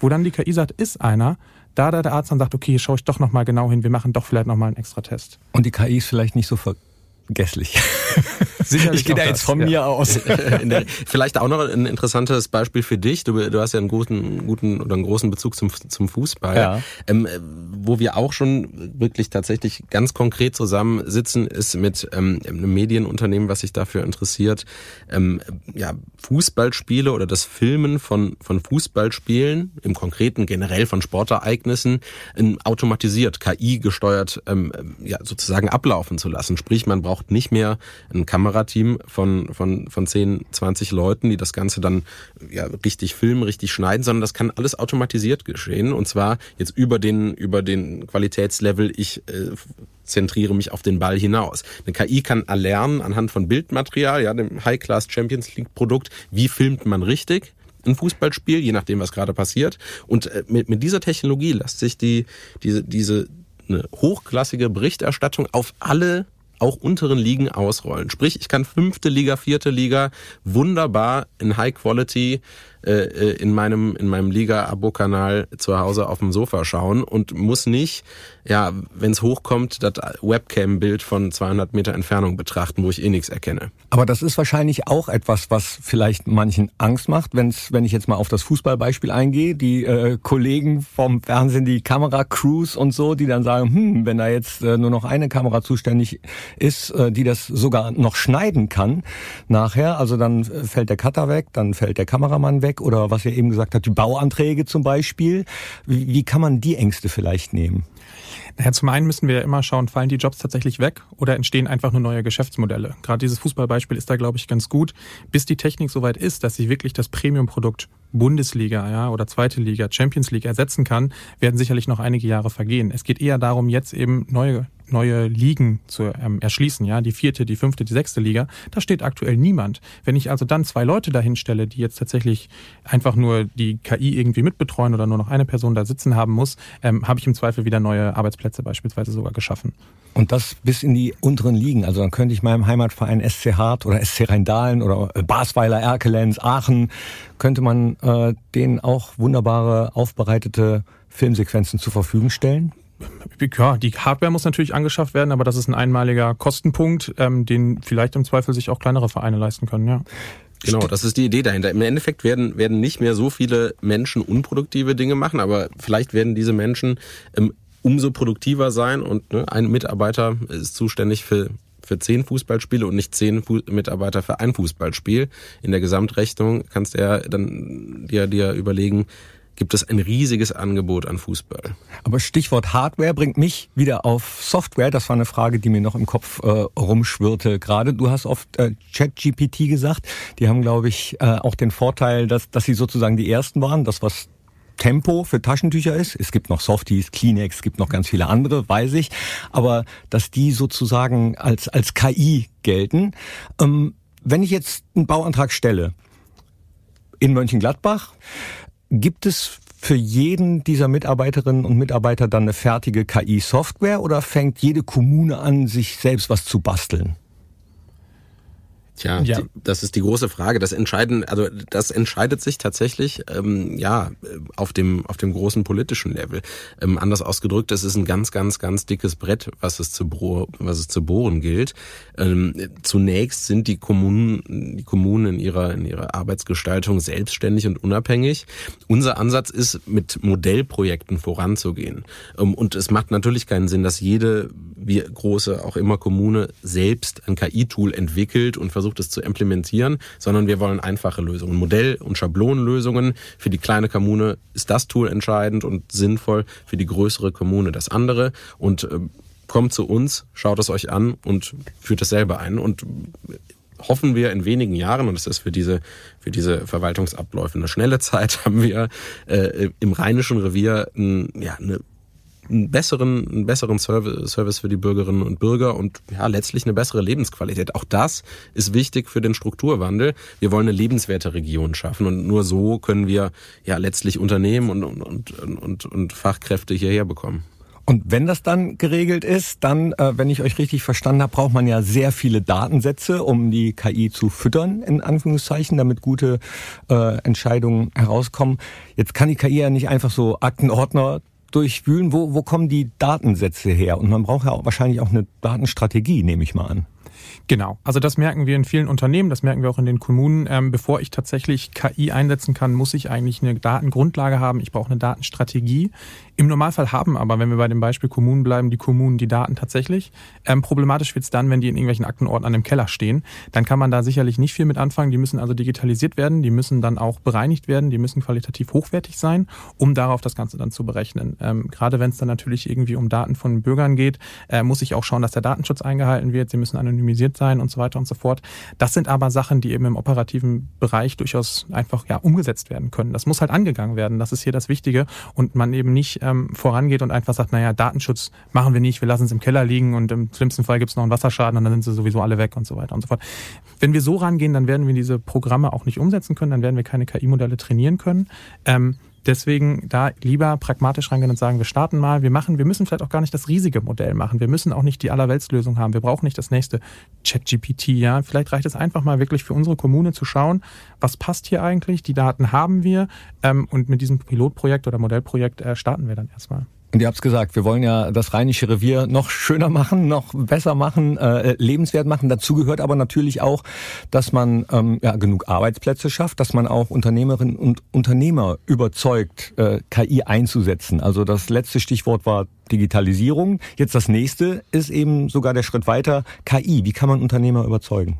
C: wo dann die KI sagt, ist einer, da der Arzt dann sagt, okay, schaue ich doch nochmal genau hin, wir machen doch vielleicht nochmal einen extra Test.
B: Und die KI ist vielleicht nicht so vergesslich. Sicherlich ich gehe da jetzt von ja. mir aus.
A: Der, vielleicht auch noch ein interessantes Beispiel für dich. Du, du hast ja einen guten, guten oder einen großen Bezug zum, zum Fußball. Ja. Ähm, wo wir auch schon wirklich tatsächlich ganz konkret zusammensitzen, ist mit ähm, einem Medienunternehmen, was sich dafür interessiert, ähm, ja, Fußballspiele oder das Filmen von, von Fußballspielen, im Konkreten generell von Sportereignissen, in, automatisiert, KI gesteuert, ähm, ja, sozusagen ablaufen zu lassen. Sprich, man braucht nicht mehr ein Kamera Kamerateam von, von, von 10, 20 Leuten, die das Ganze dann ja, richtig filmen, richtig schneiden, sondern das kann alles automatisiert geschehen. Und zwar jetzt über den, über den Qualitätslevel, ich äh, zentriere mich auf den Ball hinaus. Eine KI kann erlernen anhand von Bildmaterial, ja, dem High-Class Champions League Produkt, wie filmt man richtig ein Fußballspiel, je nachdem, was gerade passiert. Und äh, mit, mit dieser Technologie lässt sich die, diese, diese eine hochklassige Berichterstattung auf alle auch unteren Ligen ausrollen. Sprich, ich kann fünfte Liga, vierte Liga wunderbar in High Quality äh, äh, in meinem in meinem Liga-Abo-Kanal zu Hause auf dem Sofa schauen und muss nicht, ja, wenn es hochkommt, das Webcam-Bild von 200 Meter Entfernung betrachten, wo ich eh nichts erkenne.
B: Aber das ist wahrscheinlich auch etwas, was vielleicht manchen Angst macht, wenn's, wenn ich jetzt mal auf das Fußballbeispiel eingehe, die äh, Kollegen vom Fernsehen, die Kameracrews und so, die dann sagen, hm, wenn da jetzt äh, nur noch eine Kamera zuständig ist, äh, die das sogar noch schneiden kann nachher, also dann fällt der Cutter weg, dann fällt der Kameramann weg, weg oder was er eben gesagt hat, die Bauanträge zum Beispiel. Wie, wie kann man die Ängste vielleicht nehmen?
C: Naja, zum einen müssen wir ja immer schauen, fallen die Jobs tatsächlich weg oder entstehen einfach nur neue Geschäftsmodelle. Gerade dieses Fußballbeispiel ist da, glaube ich, ganz gut. Bis die Technik soweit ist, dass sie wirklich das Premium-Produkt Bundesliga ja, oder zweite Liga, Champions League ersetzen kann, werden sicherlich noch einige Jahre vergehen. Es geht eher darum, jetzt eben neue neue Ligen zu ähm, erschließen, ja, die vierte, die fünfte, die sechste Liga. Da steht aktuell niemand. Wenn ich also dann zwei Leute dahin stelle, die jetzt tatsächlich einfach nur die KI irgendwie mitbetreuen oder nur noch eine Person da sitzen haben muss, ähm, habe ich im Zweifel wieder neue Arbeitsplätze beispielsweise sogar geschaffen.
B: Und das bis in die unteren Ligen. Also dann könnte ich meinem Heimatverein SC Hart oder SC Rheindahlen oder äh, Basweiler, Erkelenz, Aachen, könnte man äh, denen auch wunderbare, aufbereitete Filmsequenzen zur Verfügung stellen?
C: Ja, die Hardware muss natürlich angeschafft werden, aber das ist ein einmaliger Kostenpunkt, ähm, den vielleicht im Zweifel sich auch kleinere Vereine leisten können, ja.
A: Genau, das ist die Idee dahinter. Im Endeffekt werden, werden nicht mehr so viele Menschen unproduktive Dinge machen, aber vielleicht werden diese Menschen ähm, umso produktiver sein und ne, ein Mitarbeiter ist zuständig für für zehn Fußballspiele und nicht zehn Fu Mitarbeiter für ein Fußballspiel. In der Gesamtrechnung kannst du ja dann dir, dir überlegen, gibt es ein riesiges Angebot an Fußball.
B: Aber Stichwort Hardware bringt mich wieder auf Software. Das war eine Frage, die mir noch im Kopf äh, rumschwirrte gerade. Du hast oft äh, ChatGPT gesagt. Die haben, glaube ich, äh, auch den Vorteil, dass, dass sie sozusagen die ersten waren. Das, was Tempo für Taschentücher ist. Es gibt noch Softies, Kleenex, es gibt noch ganz viele andere, weiß ich. Aber dass die sozusagen als, als KI gelten. Ähm, wenn ich jetzt einen Bauantrag stelle in Mönchengladbach, gibt es für jeden dieser Mitarbeiterinnen und Mitarbeiter dann eine fertige KI-Software oder fängt jede Kommune an, sich selbst was zu basteln?
A: Tja, ja. die, das ist die große Frage. Das entscheiden, also das entscheidet sich tatsächlich ähm, ja auf dem auf dem großen politischen Level. Ähm, anders ausgedrückt, es ist ein ganz ganz ganz dickes Brett, was es zu was es zu bohren gilt. Ähm, zunächst sind die Kommunen die Kommunen in ihrer in ihrer Arbeitsgestaltung selbstständig und unabhängig. Unser Ansatz ist mit Modellprojekten voranzugehen. Ähm, und es macht natürlich keinen Sinn, dass jede wie große auch immer Kommune selbst ein KI-Tool entwickelt und versucht es zu implementieren, sondern wir wollen einfache Lösungen. Modell- und Schablonenlösungen. Für die kleine Kommune ist das Tool entscheidend und sinnvoll, für die größere Kommune das andere. Und äh, kommt zu uns, schaut es euch an und führt es selber ein. Und hoffen wir in wenigen Jahren, und es ist für diese, für diese Verwaltungsabläufe eine schnelle Zeit, haben wir äh, im Rheinischen Revier ein, ja, eine einen besseren, einen besseren Service für die Bürgerinnen und Bürger und ja, letztlich eine bessere Lebensqualität. Auch das ist wichtig für den Strukturwandel. Wir wollen eine lebenswerte Region schaffen und nur so können wir ja letztlich Unternehmen und, und, und, und Fachkräfte hierher bekommen.
B: Und wenn das dann geregelt ist, dann, äh, wenn ich euch richtig verstanden habe, braucht man ja sehr viele Datensätze, um die KI zu füttern, in Anführungszeichen, damit gute äh, Entscheidungen herauskommen. Jetzt kann die KI ja nicht einfach so Aktenordner durchwühlen, wo, wo kommen die Datensätze her? Und man braucht ja auch wahrscheinlich auch eine Datenstrategie, nehme ich mal an.
C: Genau, also das merken wir in vielen Unternehmen, das merken wir auch in den Kommunen. Ähm, bevor ich tatsächlich KI einsetzen kann, muss ich eigentlich eine Datengrundlage haben. Ich brauche eine Datenstrategie. Im Normalfall haben aber, wenn wir bei dem Beispiel Kommunen bleiben, die Kommunen die Daten tatsächlich. Ähm, problematisch wird es dann, wenn die in irgendwelchen Aktenordnern im Keller stehen. Dann kann man da sicherlich nicht viel mit anfangen. Die müssen also digitalisiert werden, die müssen dann auch bereinigt werden, die müssen qualitativ hochwertig sein, um darauf das Ganze dann zu berechnen. Ähm, gerade wenn es dann natürlich irgendwie um Daten von Bürgern geht, äh, muss ich auch schauen, dass der Datenschutz eingehalten wird. Sie müssen anonymisiert sein und so weiter und so fort. Das sind aber Sachen, die eben im operativen Bereich durchaus einfach ja umgesetzt werden können. Das muss halt angegangen werden. Das ist hier das Wichtige und man eben nicht ähm, vorangeht und einfach sagt, naja, Datenschutz machen wir nicht, wir lassen es im Keller liegen und im schlimmsten Fall gibt es noch einen Wasserschaden und dann sind sie sowieso alle weg und so weiter und so fort. Wenn wir so rangehen, dann werden wir diese Programme auch nicht umsetzen können, dann werden wir keine KI-Modelle trainieren können. Ähm, Deswegen da lieber pragmatisch rangehen und sagen, wir starten mal, wir machen, wir müssen vielleicht auch gar nicht das riesige Modell machen. Wir müssen auch nicht die Allerweltslösung haben. Wir brauchen nicht das nächste ChatGPT, ja. Vielleicht reicht es einfach mal wirklich für unsere Kommune zu schauen, was passt hier eigentlich. Die Daten haben wir ähm, und mit diesem Pilotprojekt oder Modellprojekt äh, starten wir dann erstmal.
B: Und ihr habt gesagt, wir wollen ja das Rheinische Revier noch schöner machen, noch besser machen, äh, lebenswert machen. Dazu gehört aber natürlich auch, dass man ähm, ja, genug Arbeitsplätze schafft, dass man auch Unternehmerinnen und Unternehmer überzeugt, äh, KI einzusetzen. Also das letzte Stichwort war Digitalisierung. Jetzt das nächste ist eben sogar der Schritt weiter, KI. Wie kann man Unternehmer überzeugen?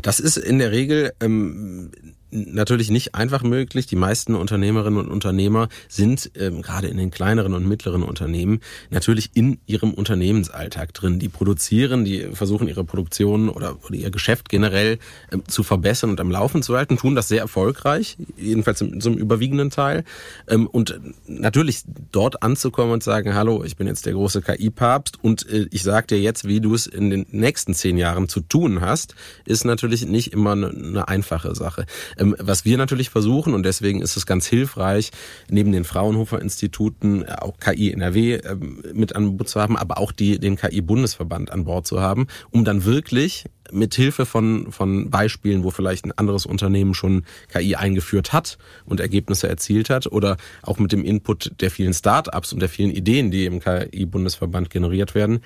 A: Das ist in der Regel ähm, natürlich nicht einfach möglich. Die meisten Unternehmerinnen und Unternehmer sind ähm, gerade in den kleineren und mittleren Unternehmen natürlich in ihrem Unternehmensalltag drin. Die produzieren, die versuchen ihre Produktion oder, oder ihr Geschäft generell ähm, zu verbessern und am Laufen zu halten, tun das sehr erfolgreich, jedenfalls zum, zum überwiegenden Teil. Ähm, und natürlich dort anzukommen und sagen, hallo, ich bin jetzt der große KI-Papst und äh, ich sage dir jetzt, wie du es in den nächsten zehn Jahren zu tun hast, ist natürlich nicht immer eine, eine einfache Sache. Ähm, was wir natürlich versuchen, und deswegen ist es ganz hilfreich, neben den Fraunhofer-Instituten äh, auch KI NRW ähm, mit an Bord zu haben, aber auch die, den KI-Bundesverband an Bord zu haben, um dann wirklich mit Hilfe von, von Beispielen, wo vielleicht ein anderes Unternehmen schon KI eingeführt hat und Ergebnisse erzielt hat oder auch mit dem Input der vielen Start-ups und der vielen Ideen, die im KI-Bundesverband generiert werden,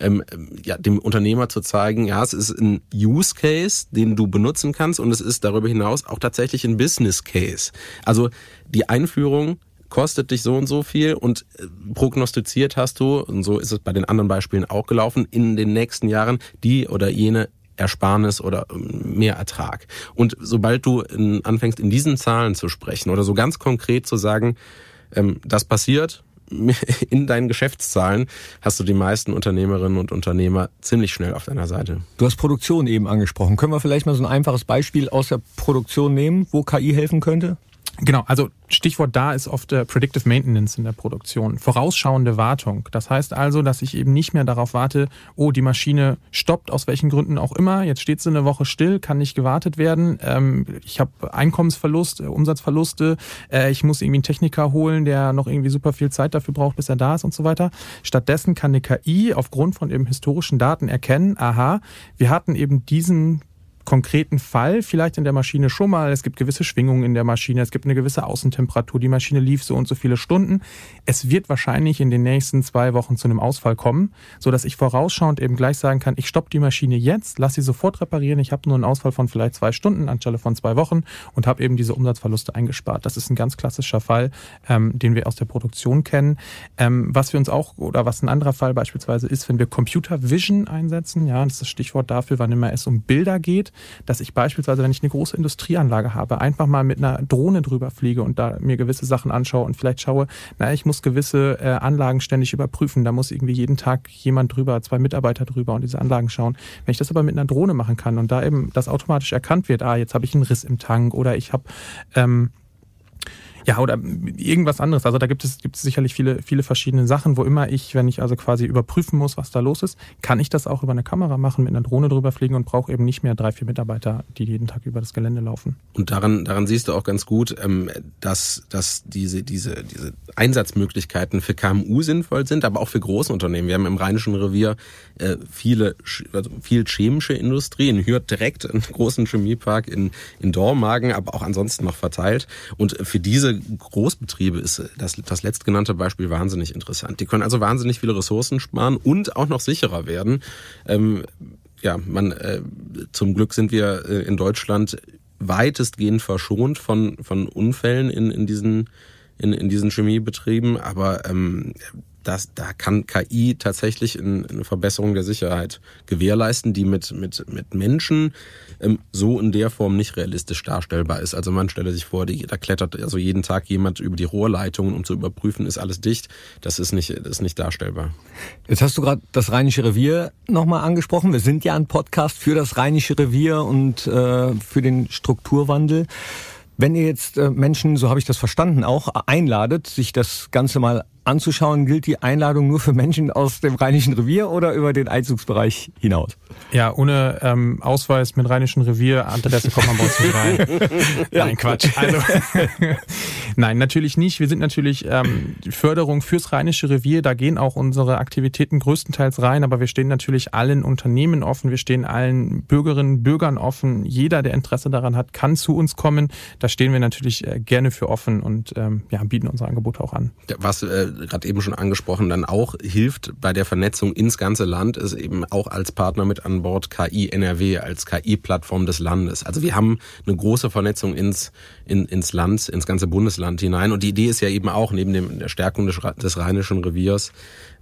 A: ähm, ja, dem Unternehmer zu zeigen, ja, es ist ein Use Case, den du benutzen kannst und es ist darüber hinaus auch tatsächlich ein Business Case. Also die Einführung kostet dich so und so viel und äh, prognostiziert hast du, und so ist es bei den anderen Beispielen auch gelaufen, in den nächsten Jahren die oder jene Ersparnis oder ähm, mehr Ertrag. Und sobald du in, anfängst, in diesen Zahlen zu sprechen oder so ganz konkret zu sagen, ähm, das passiert, in deinen Geschäftszahlen hast du die meisten Unternehmerinnen und Unternehmer ziemlich schnell auf deiner Seite.
B: Du hast Produktion eben angesprochen. Können wir vielleicht mal so ein einfaches Beispiel aus der Produktion nehmen, wo KI helfen könnte?
C: Genau, also Stichwort da ist oft äh, Predictive Maintenance in der Produktion, vorausschauende Wartung. Das heißt also, dass ich eben nicht mehr darauf warte, oh, die Maschine stoppt, aus welchen Gründen auch immer, jetzt steht sie eine Woche still, kann nicht gewartet werden, ähm, ich habe Einkommensverlust, äh, Umsatzverluste, äh, ich muss irgendwie einen Techniker holen, der noch irgendwie super viel Zeit dafür braucht, bis er da ist und so weiter. Stattdessen kann eine KI aufgrund von eben historischen Daten erkennen, aha, wir hatten eben diesen konkreten Fall vielleicht in der Maschine schon mal. Es gibt gewisse Schwingungen in der Maschine, es gibt eine gewisse Außentemperatur, die Maschine lief so und so viele Stunden. Es wird wahrscheinlich in den nächsten zwei Wochen zu einem Ausfall kommen, so ich vorausschauend eben gleich sagen kann, ich stoppe die Maschine jetzt, lass sie sofort reparieren. Ich habe nur einen Ausfall von vielleicht zwei Stunden anstelle von zwei Wochen und habe eben diese Umsatzverluste eingespart. Das ist ein ganz klassischer Fall, ähm, den wir aus der Produktion kennen. Ähm, was wir uns auch oder was ein anderer Fall beispielsweise ist, wenn wir Computer Vision einsetzen, ja, das ist das Stichwort dafür, wann immer es um Bilder geht, dass ich beispielsweise, wenn ich eine große Industrieanlage habe, einfach mal mit einer Drohne drüber fliege und da mir gewisse Sachen anschaue und vielleicht schaue, na, ich muss gewisse äh, Anlagen ständig überprüfen. Da muss irgendwie jeden Tag jemand drüber, zwei Mitarbeiter drüber und diese Anlagen schauen. Wenn ich das aber mit einer Drohne machen kann und da eben das automatisch erkannt wird, ah, jetzt habe ich einen Riss im Tank oder ich habe ähm, ja, oder irgendwas anderes. Also da gibt es, gibt es sicherlich viele, viele verschiedene Sachen, wo immer ich, wenn ich also quasi überprüfen muss, was da los ist, kann ich das auch über eine Kamera machen, mit einer Drohne drüber fliegen und brauche eben nicht mehr drei, vier Mitarbeiter, die jeden Tag über das Gelände laufen.
A: Und daran, daran siehst du auch ganz gut, ähm, dass, dass diese, diese, diese Einsatzmöglichkeiten für KMU sinnvoll sind, aber auch für große Unternehmen. Wir haben im Rheinischen Revier äh, viele, also viel chemische Industrie, in Hürth direkt einen großen Chemiepark, in, in Dormagen, aber auch ansonsten noch verteilt. Und für diese Großbetriebe ist das, das letztgenannte Beispiel wahnsinnig interessant. Die können also wahnsinnig viele Ressourcen sparen und auch noch sicherer werden. Ähm, ja, man, äh, zum Glück sind wir äh, in Deutschland weitestgehend verschont von, von Unfällen in, in diesen in, in diesen Chemiebetrieben, aber ähm, das, da kann KI tatsächlich eine Verbesserung der Sicherheit gewährleisten, die mit, mit, mit Menschen ähm, so in der Form nicht realistisch darstellbar ist. Also man stelle sich vor, die, da klettert also jeden Tag jemand über die Rohrleitungen, um zu überprüfen, ist alles dicht. Das ist nicht, das ist nicht darstellbar.
B: Jetzt hast du gerade das Rheinische Revier nochmal angesprochen. Wir sind ja ein Podcast für das Rheinische Revier und äh, für den Strukturwandel. Wenn ihr jetzt äh, Menschen, so habe ich das verstanden, auch einladet, sich das Ganze mal anzuschauen, gilt die Einladung nur für Menschen aus dem Rheinischen Revier oder über den Einzugsbereich hinaus?
C: Ja, ohne ähm, Ausweis mit Rheinischen Revier, Adresse kommt man bei uns nicht rein. ja. Nein, Quatsch. Also, nein, natürlich nicht. Wir sind natürlich ähm, Förderung fürs Rheinische Revier. Da gehen auch unsere Aktivitäten größtenteils rein, aber wir stehen natürlich allen Unternehmen offen. Wir stehen allen Bürgerinnen und Bürgern offen. Jeder, der Interesse daran hat, kann zu uns kommen. Da stehen wir natürlich äh, gerne für offen und ähm, ja, bieten unsere Angebote auch an.
A: Was äh, gerade eben schon angesprochen, dann auch hilft bei der Vernetzung ins ganze Land, ist eben auch als Partner mit an Bord KI NRW als KI-Plattform des Landes. Also wir haben eine große Vernetzung ins, in, ins Land, ins ganze Bundesland Land hinein. Und die Idee ist ja eben auch, neben dem, der Stärkung des, des Rheinischen Reviers,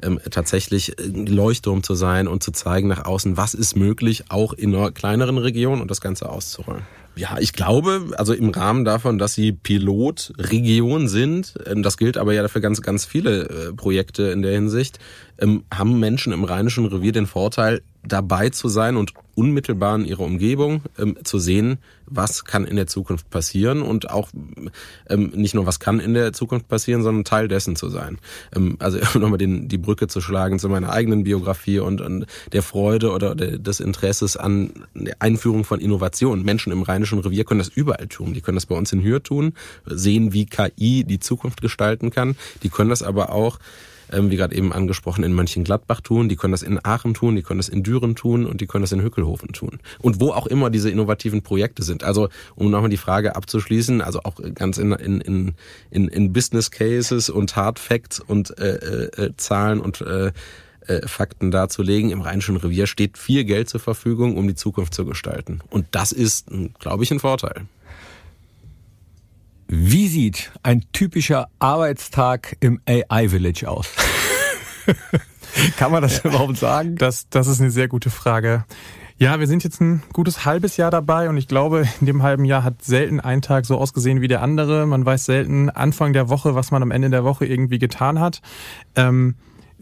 A: ähm, tatsächlich ein Leuchtturm zu sein und zu zeigen nach außen, was ist möglich, auch in einer kleineren Region und das Ganze auszurollen. Ja, ich glaube, also im Rahmen davon, dass sie Pilotregion sind, ähm, das gilt aber ja für ganz, ganz viele äh, Projekte in der Hinsicht, ähm, haben Menschen im Rheinischen Revier den Vorteil, dabei zu sein und unmittelbar in ihrer Umgebung ähm, zu sehen, was kann in der Zukunft passieren und auch ähm, nicht nur was kann in der Zukunft passieren, sondern Teil dessen zu sein. Ähm, also nochmal den, die Brücke zu schlagen zu meiner eigenen Biografie und, und der Freude oder der, des Interesses an der Einführung von Innovation. Menschen im Rheinischen Revier können das überall tun. Die können das bei uns in Hür tun, sehen, wie KI die Zukunft gestalten kann. Die können das aber auch ähm, wie gerade eben angesprochen, in Mönchengladbach tun, die können das in Aachen tun, die können das in Düren tun und die können das in Hückelhofen tun. Und wo auch immer diese innovativen Projekte sind. Also um nochmal die Frage abzuschließen, also auch ganz in, in, in, in, in Business Cases und Hard Facts und äh, äh, äh Zahlen und äh, äh, Fakten darzulegen. Im Rheinischen Revier steht viel Geld zur Verfügung, um die Zukunft zu gestalten. Und das ist, glaube ich, ein Vorteil.
B: Wie sieht ein typischer Arbeitstag im AI Village aus?
C: Kann man das ja. überhaupt sagen? Das, das ist eine sehr gute Frage. Ja, wir sind jetzt ein gutes halbes Jahr dabei und ich glaube, in dem halben Jahr hat selten ein Tag so ausgesehen wie der andere. Man weiß selten Anfang der Woche, was man am Ende der Woche irgendwie getan hat. Ähm,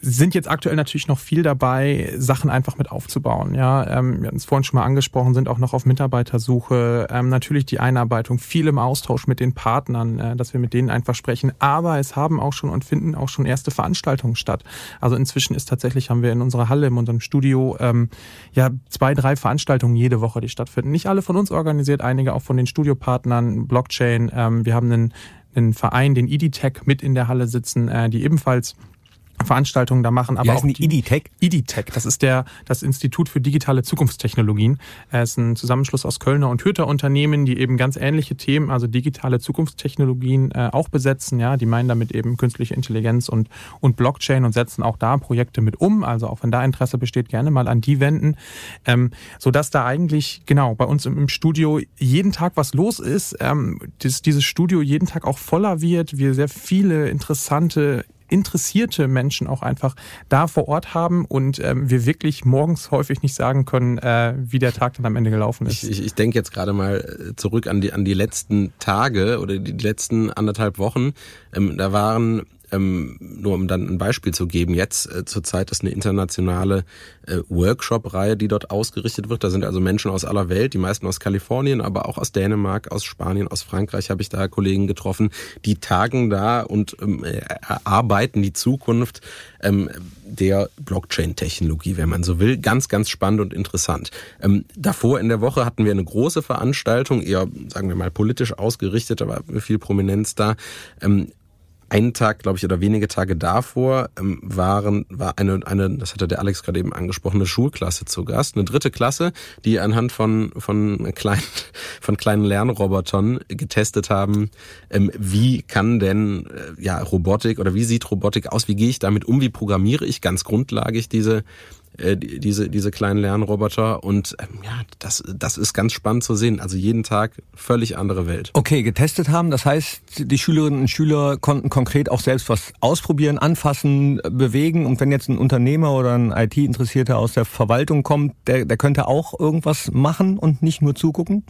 C: sind jetzt aktuell natürlich noch viel dabei, Sachen einfach mit aufzubauen. Ja, ähm, wir hatten es vorhin schon mal angesprochen, sind auch noch auf Mitarbeitersuche. Ähm, natürlich die Einarbeitung, viel im Austausch mit den Partnern, äh, dass wir mit denen einfach sprechen. Aber es haben auch schon und finden auch schon erste Veranstaltungen statt. Also inzwischen ist tatsächlich haben wir in unserer Halle, in unserem Studio, ähm, ja zwei, drei Veranstaltungen jede Woche, die stattfinden. Nicht alle von uns organisiert, einige auch von den Studiopartnern, Blockchain. Ähm, wir haben einen, einen Verein, den EDTech, mit in der Halle sitzen, äh, die ebenfalls Veranstaltungen da machen.
B: Aber Wie heißen auch die IDITEC?
C: IDITEC, das ist der, das Institut für digitale Zukunftstechnologien. Es ist ein Zusammenschluss aus Kölner und Hürter Unternehmen, die eben ganz ähnliche Themen, also digitale Zukunftstechnologien äh, auch besetzen. Ja, die meinen damit eben künstliche Intelligenz und, und Blockchain und setzen auch da Projekte mit um. Also auch wenn da Interesse besteht, gerne mal an die wenden. Ähm, so dass da eigentlich, genau, bei uns im, im Studio jeden Tag was los ist, ähm, dass dieses Studio jeden Tag auch voller wird, wir sehr viele interessante interessierte Menschen auch einfach da vor Ort haben und ähm, wir wirklich morgens häufig nicht sagen können, äh, wie der Tag dann am Ende gelaufen ist.
A: Ich, ich, ich denke jetzt gerade mal äh, zurück an die, an die letzten Tage oder die letzten anderthalb Wochen. Ähm, da waren ähm, nur um dann ein Beispiel zu geben, jetzt äh, zurzeit ist eine internationale äh, Workshop-Reihe, die dort ausgerichtet wird. Da sind also Menschen aus aller Welt, die meisten aus Kalifornien, aber auch aus Dänemark, aus Spanien, aus Frankreich habe ich da Kollegen getroffen, die tagen da und ähm, erarbeiten die Zukunft ähm, der Blockchain-Technologie, wenn man so will. Ganz, ganz spannend und interessant. Ähm, davor in der Woche hatten wir eine große Veranstaltung, eher, sagen wir mal, politisch ausgerichtet, aber viel Prominenz da. Ähm, einen Tag, glaube ich, oder wenige Tage davor ähm, waren, war eine, eine, das hatte der Alex gerade eben angesprochen, eine Schulklasse zu Gast, eine dritte Klasse, die anhand von, von kleinen, von kleinen Lernrobotern getestet haben, ähm, wie kann denn äh, ja Robotik oder wie sieht Robotik aus, wie gehe ich damit um, wie programmiere ich ganz grundlagig diese äh, diese, diese kleinen Lernroboter. Und ähm, ja, das, das ist ganz spannend zu sehen. Also jeden Tag völlig andere Welt.
B: Okay, getestet haben, das heißt, die Schülerinnen und Schüler konnten konkret auch selbst was ausprobieren, anfassen, bewegen. Und wenn jetzt ein Unternehmer oder ein IT-Interessierter aus der Verwaltung kommt, der, der könnte auch irgendwas machen und nicht nur zugucken?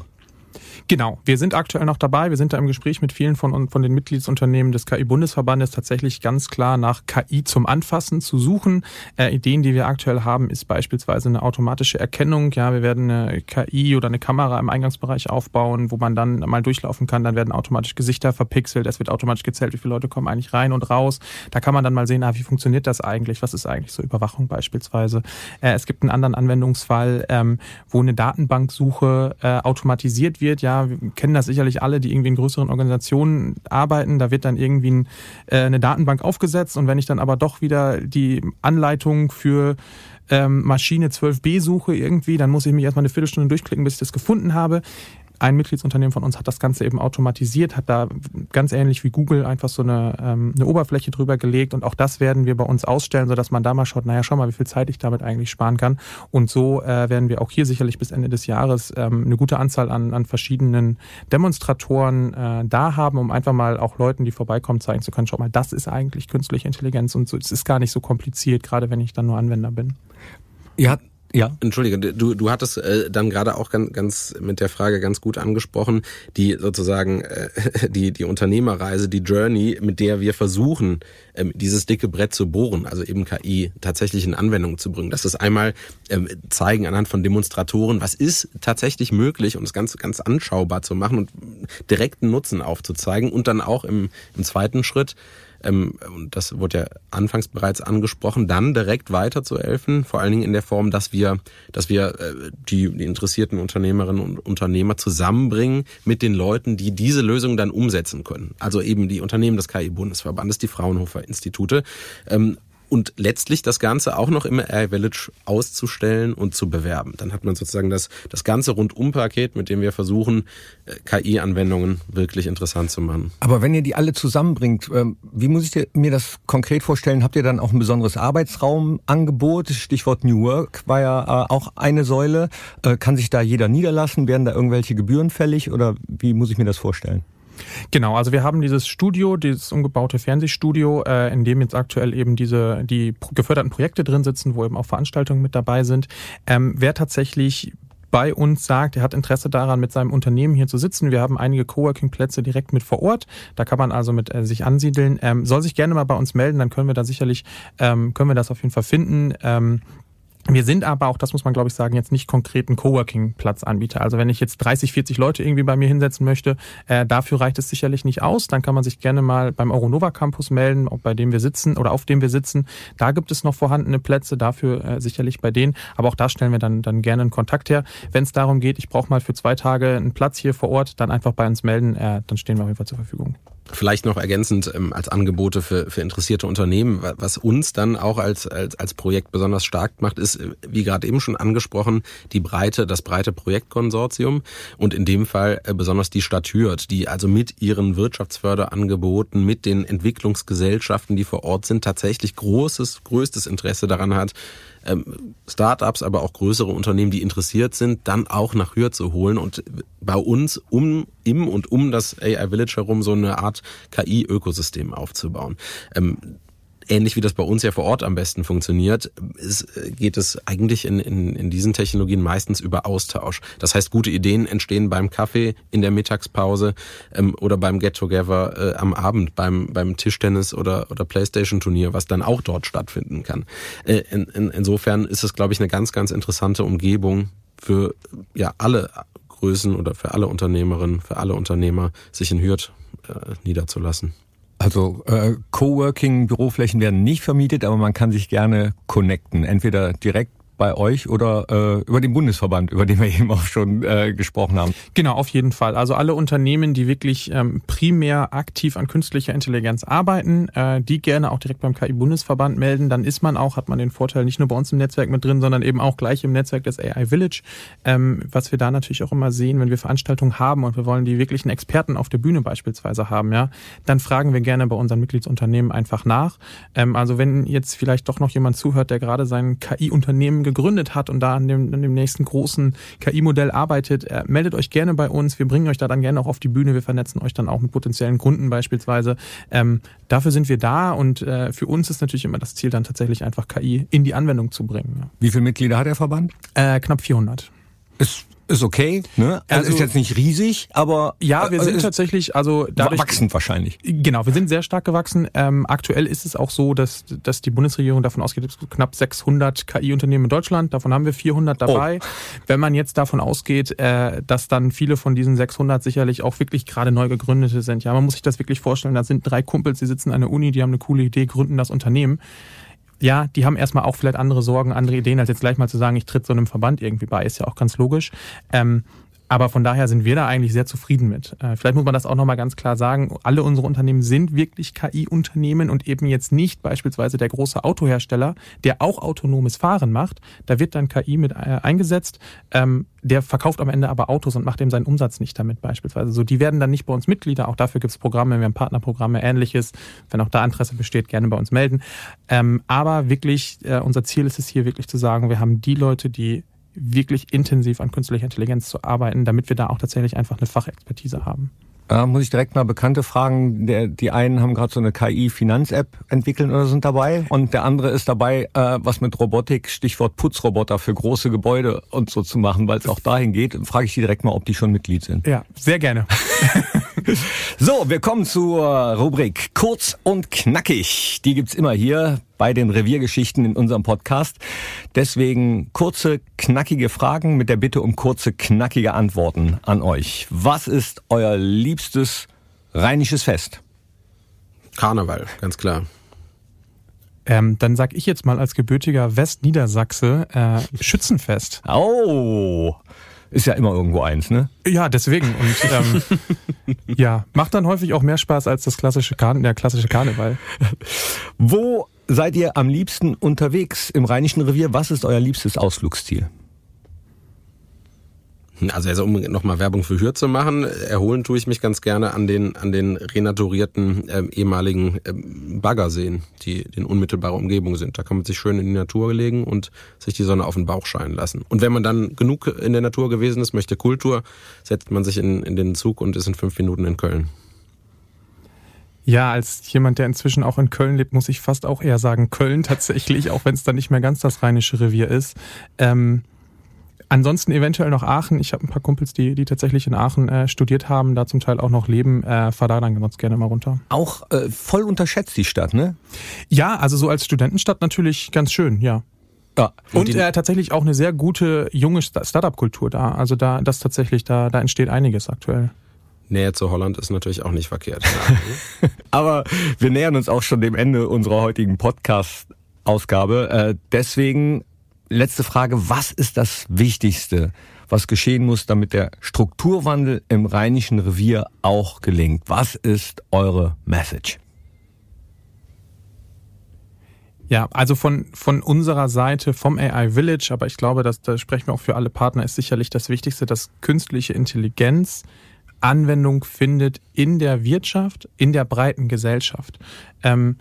C: Genau, wir sind aktuell noch dabei. Wir sind da im Gespräch mit vielen von, von den Mitgliedsunternehmen des KI-Bundesverbandes tatsächlich ganz klar nach KI zum Anfassen zu suchen. Äh, Ideen, die wir aktuell haben, ist beispielsweise eine automatische Erkennung. Ja, wir werden eine KI oder eine Kamera im Eingangsbereich aufbauen, wo man dann mal durchlaufen kann. Dann werden automatisch Gesichter verpixelt. Es wird automatisch gezählt, wie viele Leute kommen eigentlich rein und raus. Da kann man dann mal sehen, ah, wie funktioniert das eigentlich? Was ist eigentlich so Überwachung beispielsweise? Äh, es gibt einen anderen Anwendungsfall, ähm, wo eine Datenbanksuche äh, automatisiert wird. Ja, wir kennen das sicherlich alle, die irgendwie in größeren Organisationen arbeiten. Da wird dann irgendwie ein, äh, eine Datenbank aufgesetzt. Und wenn ich dann aber doch wieder die Anleitung für ähm, Maschine 12b suche irgendwie, dann muss ich mich erstmal eine Viertelstunde durchklicken, bis ich das gefunden habe ein Mitgliedsunternehmen von uns hat das Ganze eben automatisiert, hat da ganz ähnlich wie Google einfach so eine, ähm, eine Oberfläche drüber gelegt und auch das werden wir bei uns ausstellen, sodass man da mal schaut, naja, schau mal, wie viel Zeit ich damit eigentlich sparen kann. Und so äh, werden wir auch hier sicherlich bis Ende des Jahres ähm, eine gute Anzahl an, an verschiedenen Demonstratoren äh, da haben, um einfach mal auch Leuten, die vorbeikommen, zeigen zu können, schau mal, das ist eigentlich künstliche Intelligenz und so, es ist gar nicht so kompliziert, gerade wenn ich dann nur Anwender bin.
A: Ja, ja. Entschuldige, du, du hattest äh, dann gerade auch ganz, ganz mit der Frage ganz gut angesprochen, die sozusagen äh, die, die Unternehmerreise, die Journey, mit der wir versuchen, ähm, dieses dicke Brett zu bohren, also eben KI tatsächlich in Anwendung zu bringen. Das ist einmal ähm, zeigen anhand von Demonstratoren, was ist tatsächlich möglich und es ganz, ganz anschaubar zu machen und direkten Nutzen aufzuzeigen und dann auch im, im zweiten Schritt ähm, und das wurde ja anfangs bereits angesprochen, dann direkt weiterzuhelfen, vor allen Dingen in der Form, dass wir, dass wir äh, die, die interessierten Unternehmerinnen und Unternehmer zusammenbringen mit den Leuten, die diese Lösung dann umsetzen können. Also eben die Unternehmen des KI-Bundesverbandes, die Fraunhofer Institute. Ähm, und letztlich das Ganze auch noch im AI Village auszustellen und zu bewerben. Dann hat man sozusagen das, das ganze Rundum-Paket, mit dem wir versuchen, äh, KI-Anwendungen wirklich interessant zu machen.
B: Aber wenn ihr die alle zusammenbringt, ähm, wie muss ich mir das konkret vorstellen? Habt ihr dann auch ein besonderes Arbeitsraumangebot? Stichwort New Work war ja äh, auch eine Säule. Äh, kann sich da jeder niederlassen? Werden da irgendwelche Gebühren fällig oder wie muss ich mir das vorstellen?
C: Genau, also wir haben dieses Studio, dieses umgebaute Fernsehstudio, äh, in dem jetzt aktuell eben diese die geförderten Projekte drin sitzen, wo eben auch Veranstaltungen mit dabei sind. Ähm, wer tatsächlich bei uns sagt, er hat Interesse daran, mit seinem Unternehmen hier zu sitzen. Wir haben einige Coworking-Plätze direkt mit vor Ort. Da kann man also mit äh, sich ansiedeln. Ähm, soll sich gerne mal bei uns melden, dann können wir da sicherlich, ähm, können wir das auf jeden Fall finden. Ähm, wir sind aber auch, das muss man glaube ich sagen, jetzt nicht konkret ein Coworking-Platzanbieter. Also wenn ich jetzt 30, 40 Leute irgendwie bei mir hinsetzen möchte, äh, dafür reicht es sicherlich nicht aus. Dann kann man sich gerne mal beim Euronova Campus melden, bei dem wir sitzen oder auf dem wir sitzen. Da gibt es noch vorhandene Plätze, dafür äh, sicherlich bei denen. Aber auch da stellen wir dann, dann gerne einen Kontakt her. Wenn es darum geht, ich brauche mal für zwei Tage einen Platz hier vor Ort, dann einfach bei uns melden, äh, dann stehen wir auf jeden Fall zur Verfügung.
A: Vielleicht noch ergänzend ähm, als Angebote für, für interessierte Unternehmen. Was uns dann auch als, als, als Projekt besonders stark macht, ist, äh, wie gerade eben schon angesprochen, die breite, das breite Projektkonsortium und in dem Fall äh, besonders die Stadt Hürth, die also mit ihren Wirtschaftsförderangeboten, mit den Entwicklungsgesellschaften, die vor Ort sind, tatsächlich großes, größtes Interesse daran hat, ähm, Startups, aber auch größere Unternehmen, die interessiert sind, dann auch nach Hür zu holen und bei uns um im und um das AI Village herum so eine Art KI-Ökosystem aufzubauen. Ähnlich wie das bei uns ja vor Ort am besten funktioniert, ist, geht es eigentlich in, in, in diesen Technologien meistens über Austausch. Das heißt, gute Ideen entstehen beim Kaffee in der Mittagspause ähm, oder beim Get-Together äh, am Abend, beim, beim Tischtennis oder, oder Playstation-Turnier, was dann auch dort stattfinden kann. Äh, in, in, insofern ist es, glaube ich, eine ganz, ganz interessante Umgebung für ja alle Größen oder für alle Unternehmerinnen, für alle Unternehmer, sich in Hürth äh, niederzulassen.
B: Also äh, Coworking-Büroflächen werden nicht vermietet, aber man kann sich gerne connecten. Entweder direkt bei euch oder äh, über den Bundesverband, über den wir eben auch schon äh, gesprochen haben.
C: Genau, auf jeden Fall. Also alle Unternehmen, die wirklich ähm, primär aktiv an künstlicher Intelligenz arbeiten, äh, die gerne auch direkt beim KI-Bundesverband melden. Dann ist man auch, hat man den Vorteil nicht nur bei uns im Netzwerk mit drin, sondern eben auch gleich im Netzwerk des AI Village. Ähm, was wir da natürlich auch immer sehen, wenn wir Veranstaltungen haben und wir wollen die wirklichen Experten auf der Bühne beispielsweise haben, ja, dann fragen wir gerne bei unseren Mitgliedsunternehmen einfach nach. Ähm, also wenn jetzt vielleicht doch noch jemand zuhört, der gerade sein KI-Unternehmen gegründet hat und da an dem, an dem nächsten großen KI-Modell arbeitet, äh, meldet euch gerne bei uns. Wir bringen euch da dann gerne auch auf die Bühne. Wir vernetzen euch dann auch mit potenziellen Kunden beispielsweise. Ähm, dafür sind wir da und äh, für uns ist natürlich immer das Ziel, dann tatsächlich einfach KI in die Anwendung zu bringen. Ja.
B: Wie viele Mitglieder hat der Verband?
C: Äh, knapp 400.
B: Ist ist okay, ne? Also, also ist jetzt nicht riesig, aber
C: ja, wir sind tatsächlich also
B: dadurch wachsend wahrscheinlich.
C: Genau, wir sind sehr stark gewachsen. Ähm, aktuell ist es auch so, dass dass die Bundesregierung davon ausgeht, es gibt knapp 600 KI-Unternehmen in Deutschland. Davon haben wir 400 dabei. Oh. Wenn man jetzt davon ausgeht, äh, dass dann viele von diesen 600 sicherlich auch wirklich gerade neu gegründete sind. Ja, man muss sich das wirklich vorstellen. Da sind drei Kumpels, die sitzen an der Uni, die haben eine coole Idee, gründen das Unternehmen ja, die haben erstmal auch vielleicht andere Sorgen, andere Ideen, als jetzt gleich mal zu sagen, ich tritt so einem Verband irgendwie bei, ist ja auch ganz logisch. Ähm, Aber von daher sind wir da eigentlich sehr zufrieden mit. Äh, vielleicht muss man das auch nochmal ganz klar sagen. Alle unsere Unternehmen sind wirklich KI-Unternehmen und eben jetzt nicht beispielsweise der große Autohersteller, der auch autonomes Fahren macht. Da wird dann KI mit äh, eingesetzt. Ähm, der verkauft am Ende aber Autos und macht eben seinen Umsatz nicht damit beispielsweise. So, die werden dann nicht bei uns Mitglieder. Auch dafür gibt es Programme, wir haben Partnerprogramme, ähnliches. Wenn auch da Interesse besteht, gerne bei uns melden. Ähm, aber wirklich, äh, unser Ziel ist es hier wirklich zu sagen, wir haben die Leute, die wirklich intensiv an künstlicher Intelligenz zu arbeiten, damit wir da auch tatsächlich einfach eine Fachexpertise haben.
B: Da muss ich direkt mal Bekannte fragen. Der, die einen haben gerade so eine KI-Finanz-App entwickeln oder sind dabei. Und der andere ist dabei, äh, was mit Robotik, Stichwort Putzroboter für große Gebäude und so zu machen, weil es auch dahin geht. Frage ich die direkt mal, ob die schon Mitglied sind.
C: Ja, sehr gerne.
B: so, wir kommen zur Rubrik Kurz und Knackig. Die gibt's immer hier bei den Reviergeschichten in unserem Podcast. Deswegen kurze, knackige Fragen mit der Bitte um kurze, knackige Antworten an euch. Was ist euer liebstes rheinisches Fest?
A: Karneval, ganz klar.
C: Ähm, dann sag ich jetzt mal als gebürtiger Westniedersachse äh, Schützenfest.
B: Oh, ist ja immer irgendwo eins, ne?
C: Ja, deswegen. Und ähm, ja, macht dann häufig auch mehr Spaß als das klassische Karne der klassische Karneval.
B: Wo seid ihr am liebsten unterwegs im Rheinischen Revier? Was ist euer liebstes Ausflugsziel?
A: Also, also um nochmal Werbung für Hür zu machen, erholen tue ich mich ganz gerne an den an den renaturierten äh, ehemaligen äh, Baggerseen, die in unmittelbarer Umgebung sind. Da kann man sich schön in die Natur legen und sich die Sonne auf den Bauch scheinen lassen. Und wenn man dann genug in der Natur gewesen ist, möchte Kultur, setzt man sich in, in den Zug und ist in fünf Minuten in Köln.
C: Ja, als jemand, der inzwischen auch in Köln lebt, muss ich fast auch eher sagen Köln tatsächlich, auch wenn es dann nicht mehr ganz das rheinische Revier ist. Ähm, ansonsten eventuell noch Aachen. Ich habe ein paar Kumpels, die, die tatsächlich in Aachen äh, studiert haben, da zum Teil auch noch leben. Äh, fahr da dann ganz gerne mal runter.
B: Auch äh, voll unterschätzt die Stadt, ne?
C: Ja, also so als Studentenstadt natürlich ganz schön, ja. Ja, und äh, tatsächlich auch eine sehr gute junge Startup-Kultur da. Also da, das tatsächlich, da, da entsteht einiges aktuell.
A: Nähe zu Holland ist natürlich auch nicht verkehrt.
B: Aber wir nähern uns auch schon dem Ende unserer heutigen Podcast-Ausgabe. Äh, deswegen letzte Frage, was ist das Wichtigste, was geschehen muss, damit der Strukturwandel im Rheinischen Revier auch gelingt? Was ist eure Message?
C: Ja, also von, von unserer Seite, vom AI Village, aber ich glaube, dass da sprechen wir auch für alle Partner, ist sicherlich das Wichtigste, dass künstliche Intelligenz Anwendung findet in der Wirtschaft, in der breiten Gesellschaft. Ähm,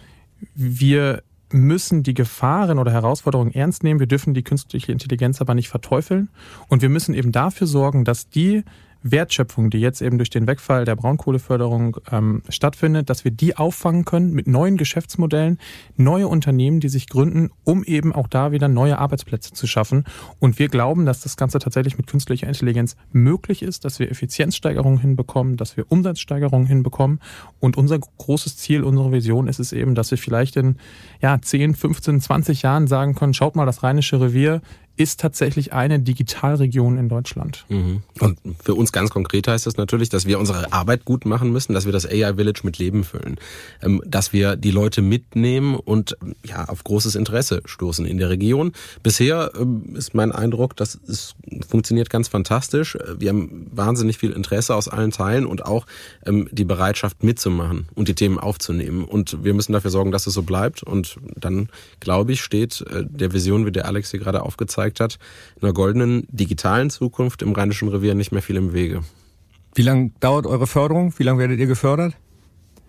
C: wir müssen die Gefahren oder Herausforderungen ernst nehmen. Wir dürfen die künstliche Intelligenz aber nicht verteufeln. Und wir müssen eben dafür sorgen, dass die Wertschöpfung, die jetzt eben durch den Wegfall der Braunkohleförderung ähm, stattfindet, dass wir die auffangen können mit neuen Geschäftsmodellen, neue Unternehmen, die sich gründen, um eben auch da wieder neue Arbeitsplätze zu schaffen. Und wir glauben, dass das Ganze tatsächlich mit künstlicher Intelligenz möglich ist, dass wir Effizienzsteigerungen hinbekommen, dass wir Umsatzsteigerungen hinbekommen. Und unser großes Ziel, unsere Vision ist es eben, dass wir vielleicht in ja, 10, 15, 20 Jahren sagen können, schaut mal, das Rheinische Revier ist tatsächlich eine Digitalregion in Deutschland.
A: Mhm. Und für uns ganz konkret heißt das natürlich, dass wir unsere Arbeit gut machen müssen, dass wir das AI Village mit Leben füllen, ähm, dass wir die Leute mitnehmen und ja auf großes Interesse stoßen in der Region. Bisher ähm, ist mein Eindruck, dass es funktioniert ganz fantastisch. Wir haben wahnsinnig viel Interesse aus allen Teilen und auch ähm, die Bereitschaft mitzumachen und die Themen aufzunehmen. Und wir müssen dafür sorgen, dass es so bleibt. Und dann glaube ich steht äh, der Vision, wie der Alex hier gerade aufgezeigt gezeigt hat, in einer goldenen digitalen Zukunft im Rheinischen Revier nicht mehr viel im Wege.
B: Wie lange dauert eure Förderung? Wie lange werdet ihr gefördert?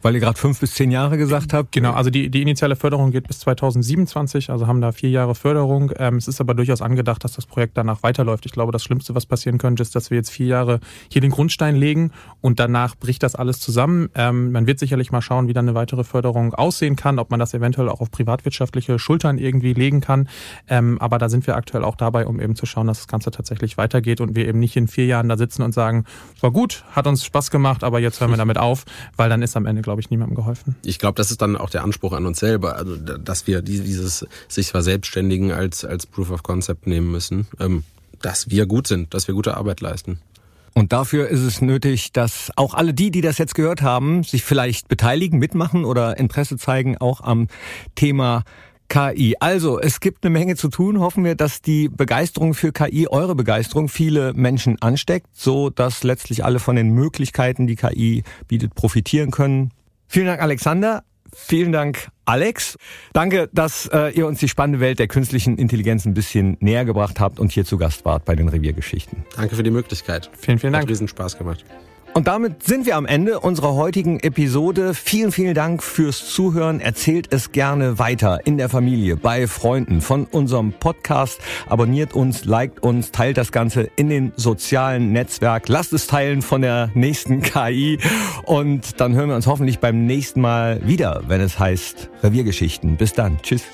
B: Weil ihr gerade fünf bis zehn Jahre gesagt habt.
C: Genau, also die, die initiale Förderung geht bis 2027, also haben da vier Jahre Förderung. Ähm, es ist aber durchaus angedacht, dass das Projekt danach weiterläuft. Ich glaube, das Schlimmste, was passieren könnte, ist, dass wir jetzt vier Jahre hier den Grundstein legen und danach bricht das alles zusammen. Ähm, man wird sicherlich mal schauen, wie dann eine weitere Förderung aussehen kann, ob man das eventuell auch auf privatwirtschaftliche Schultern irgendwie legen kann. Ähm, aber da sind wir aktuell auch dabei, um eben zu schauen, dass das Ganze tatsächlich weitergeht und wir eben nicht in vier Jahren da sitzen und sagen, war gut, hat uns Spaß gemacht, aber jetzt hören wir damit auf, weil dann ist am Ende, glaube glaube ich, niemandem geholfen.
A: Ich glaube, das ist dann auch der Anspruch an uns selber, also dass wir dieses sich verselbstständigen als, als Proof of Concept nehmen müssen, ähm, dass wir gut sind, dass wir gute Arbeit leisten.
B: Und dafür ist es nötig, dass auch alle die, die das jetzt gehört haben, sich vielleicht beteiligen, mitmachen oder Interesse zeigen, auch am Thema KI. Also, es gibt eine Menge zu tun. Hoffen wir, dass die Begeisterung für KI, eure Begeisterung, viele Menschen ansteckt, so dass letztlich alle von den Möglichkeiten, die KI bietet, profitieren können. Vielen Dank, Alexander. Vielen Dank, Alex. Danke, dass äh, ihr uns die spannende Welt der künstlichen Intelligenz ein bisschen näher gebracht habt und hier zu Gast wart bei den Reviergeschichten.
A: Danke für die Möglichkeit.
C: Vielen, vielen Dank.
A: Hat riesen Spaß gemacht.
B: Und damit sind wir am Ende unserer heutigen Episode. Vielen, vielen Dank fürs Zuhören. Erzählt es gerne weiter in der Familie, bei Freunden von unserem Podcast. Abonniert uns, liked uns, teilt das Ganze in den sozialen Netzwerk. Lasst es teilen von der nächsten KI. Und dann hören wir uns hoffentlich beim nächsten Mal wieder, wenn es heißt Reviergeschichten. Bis dann. Tschüss.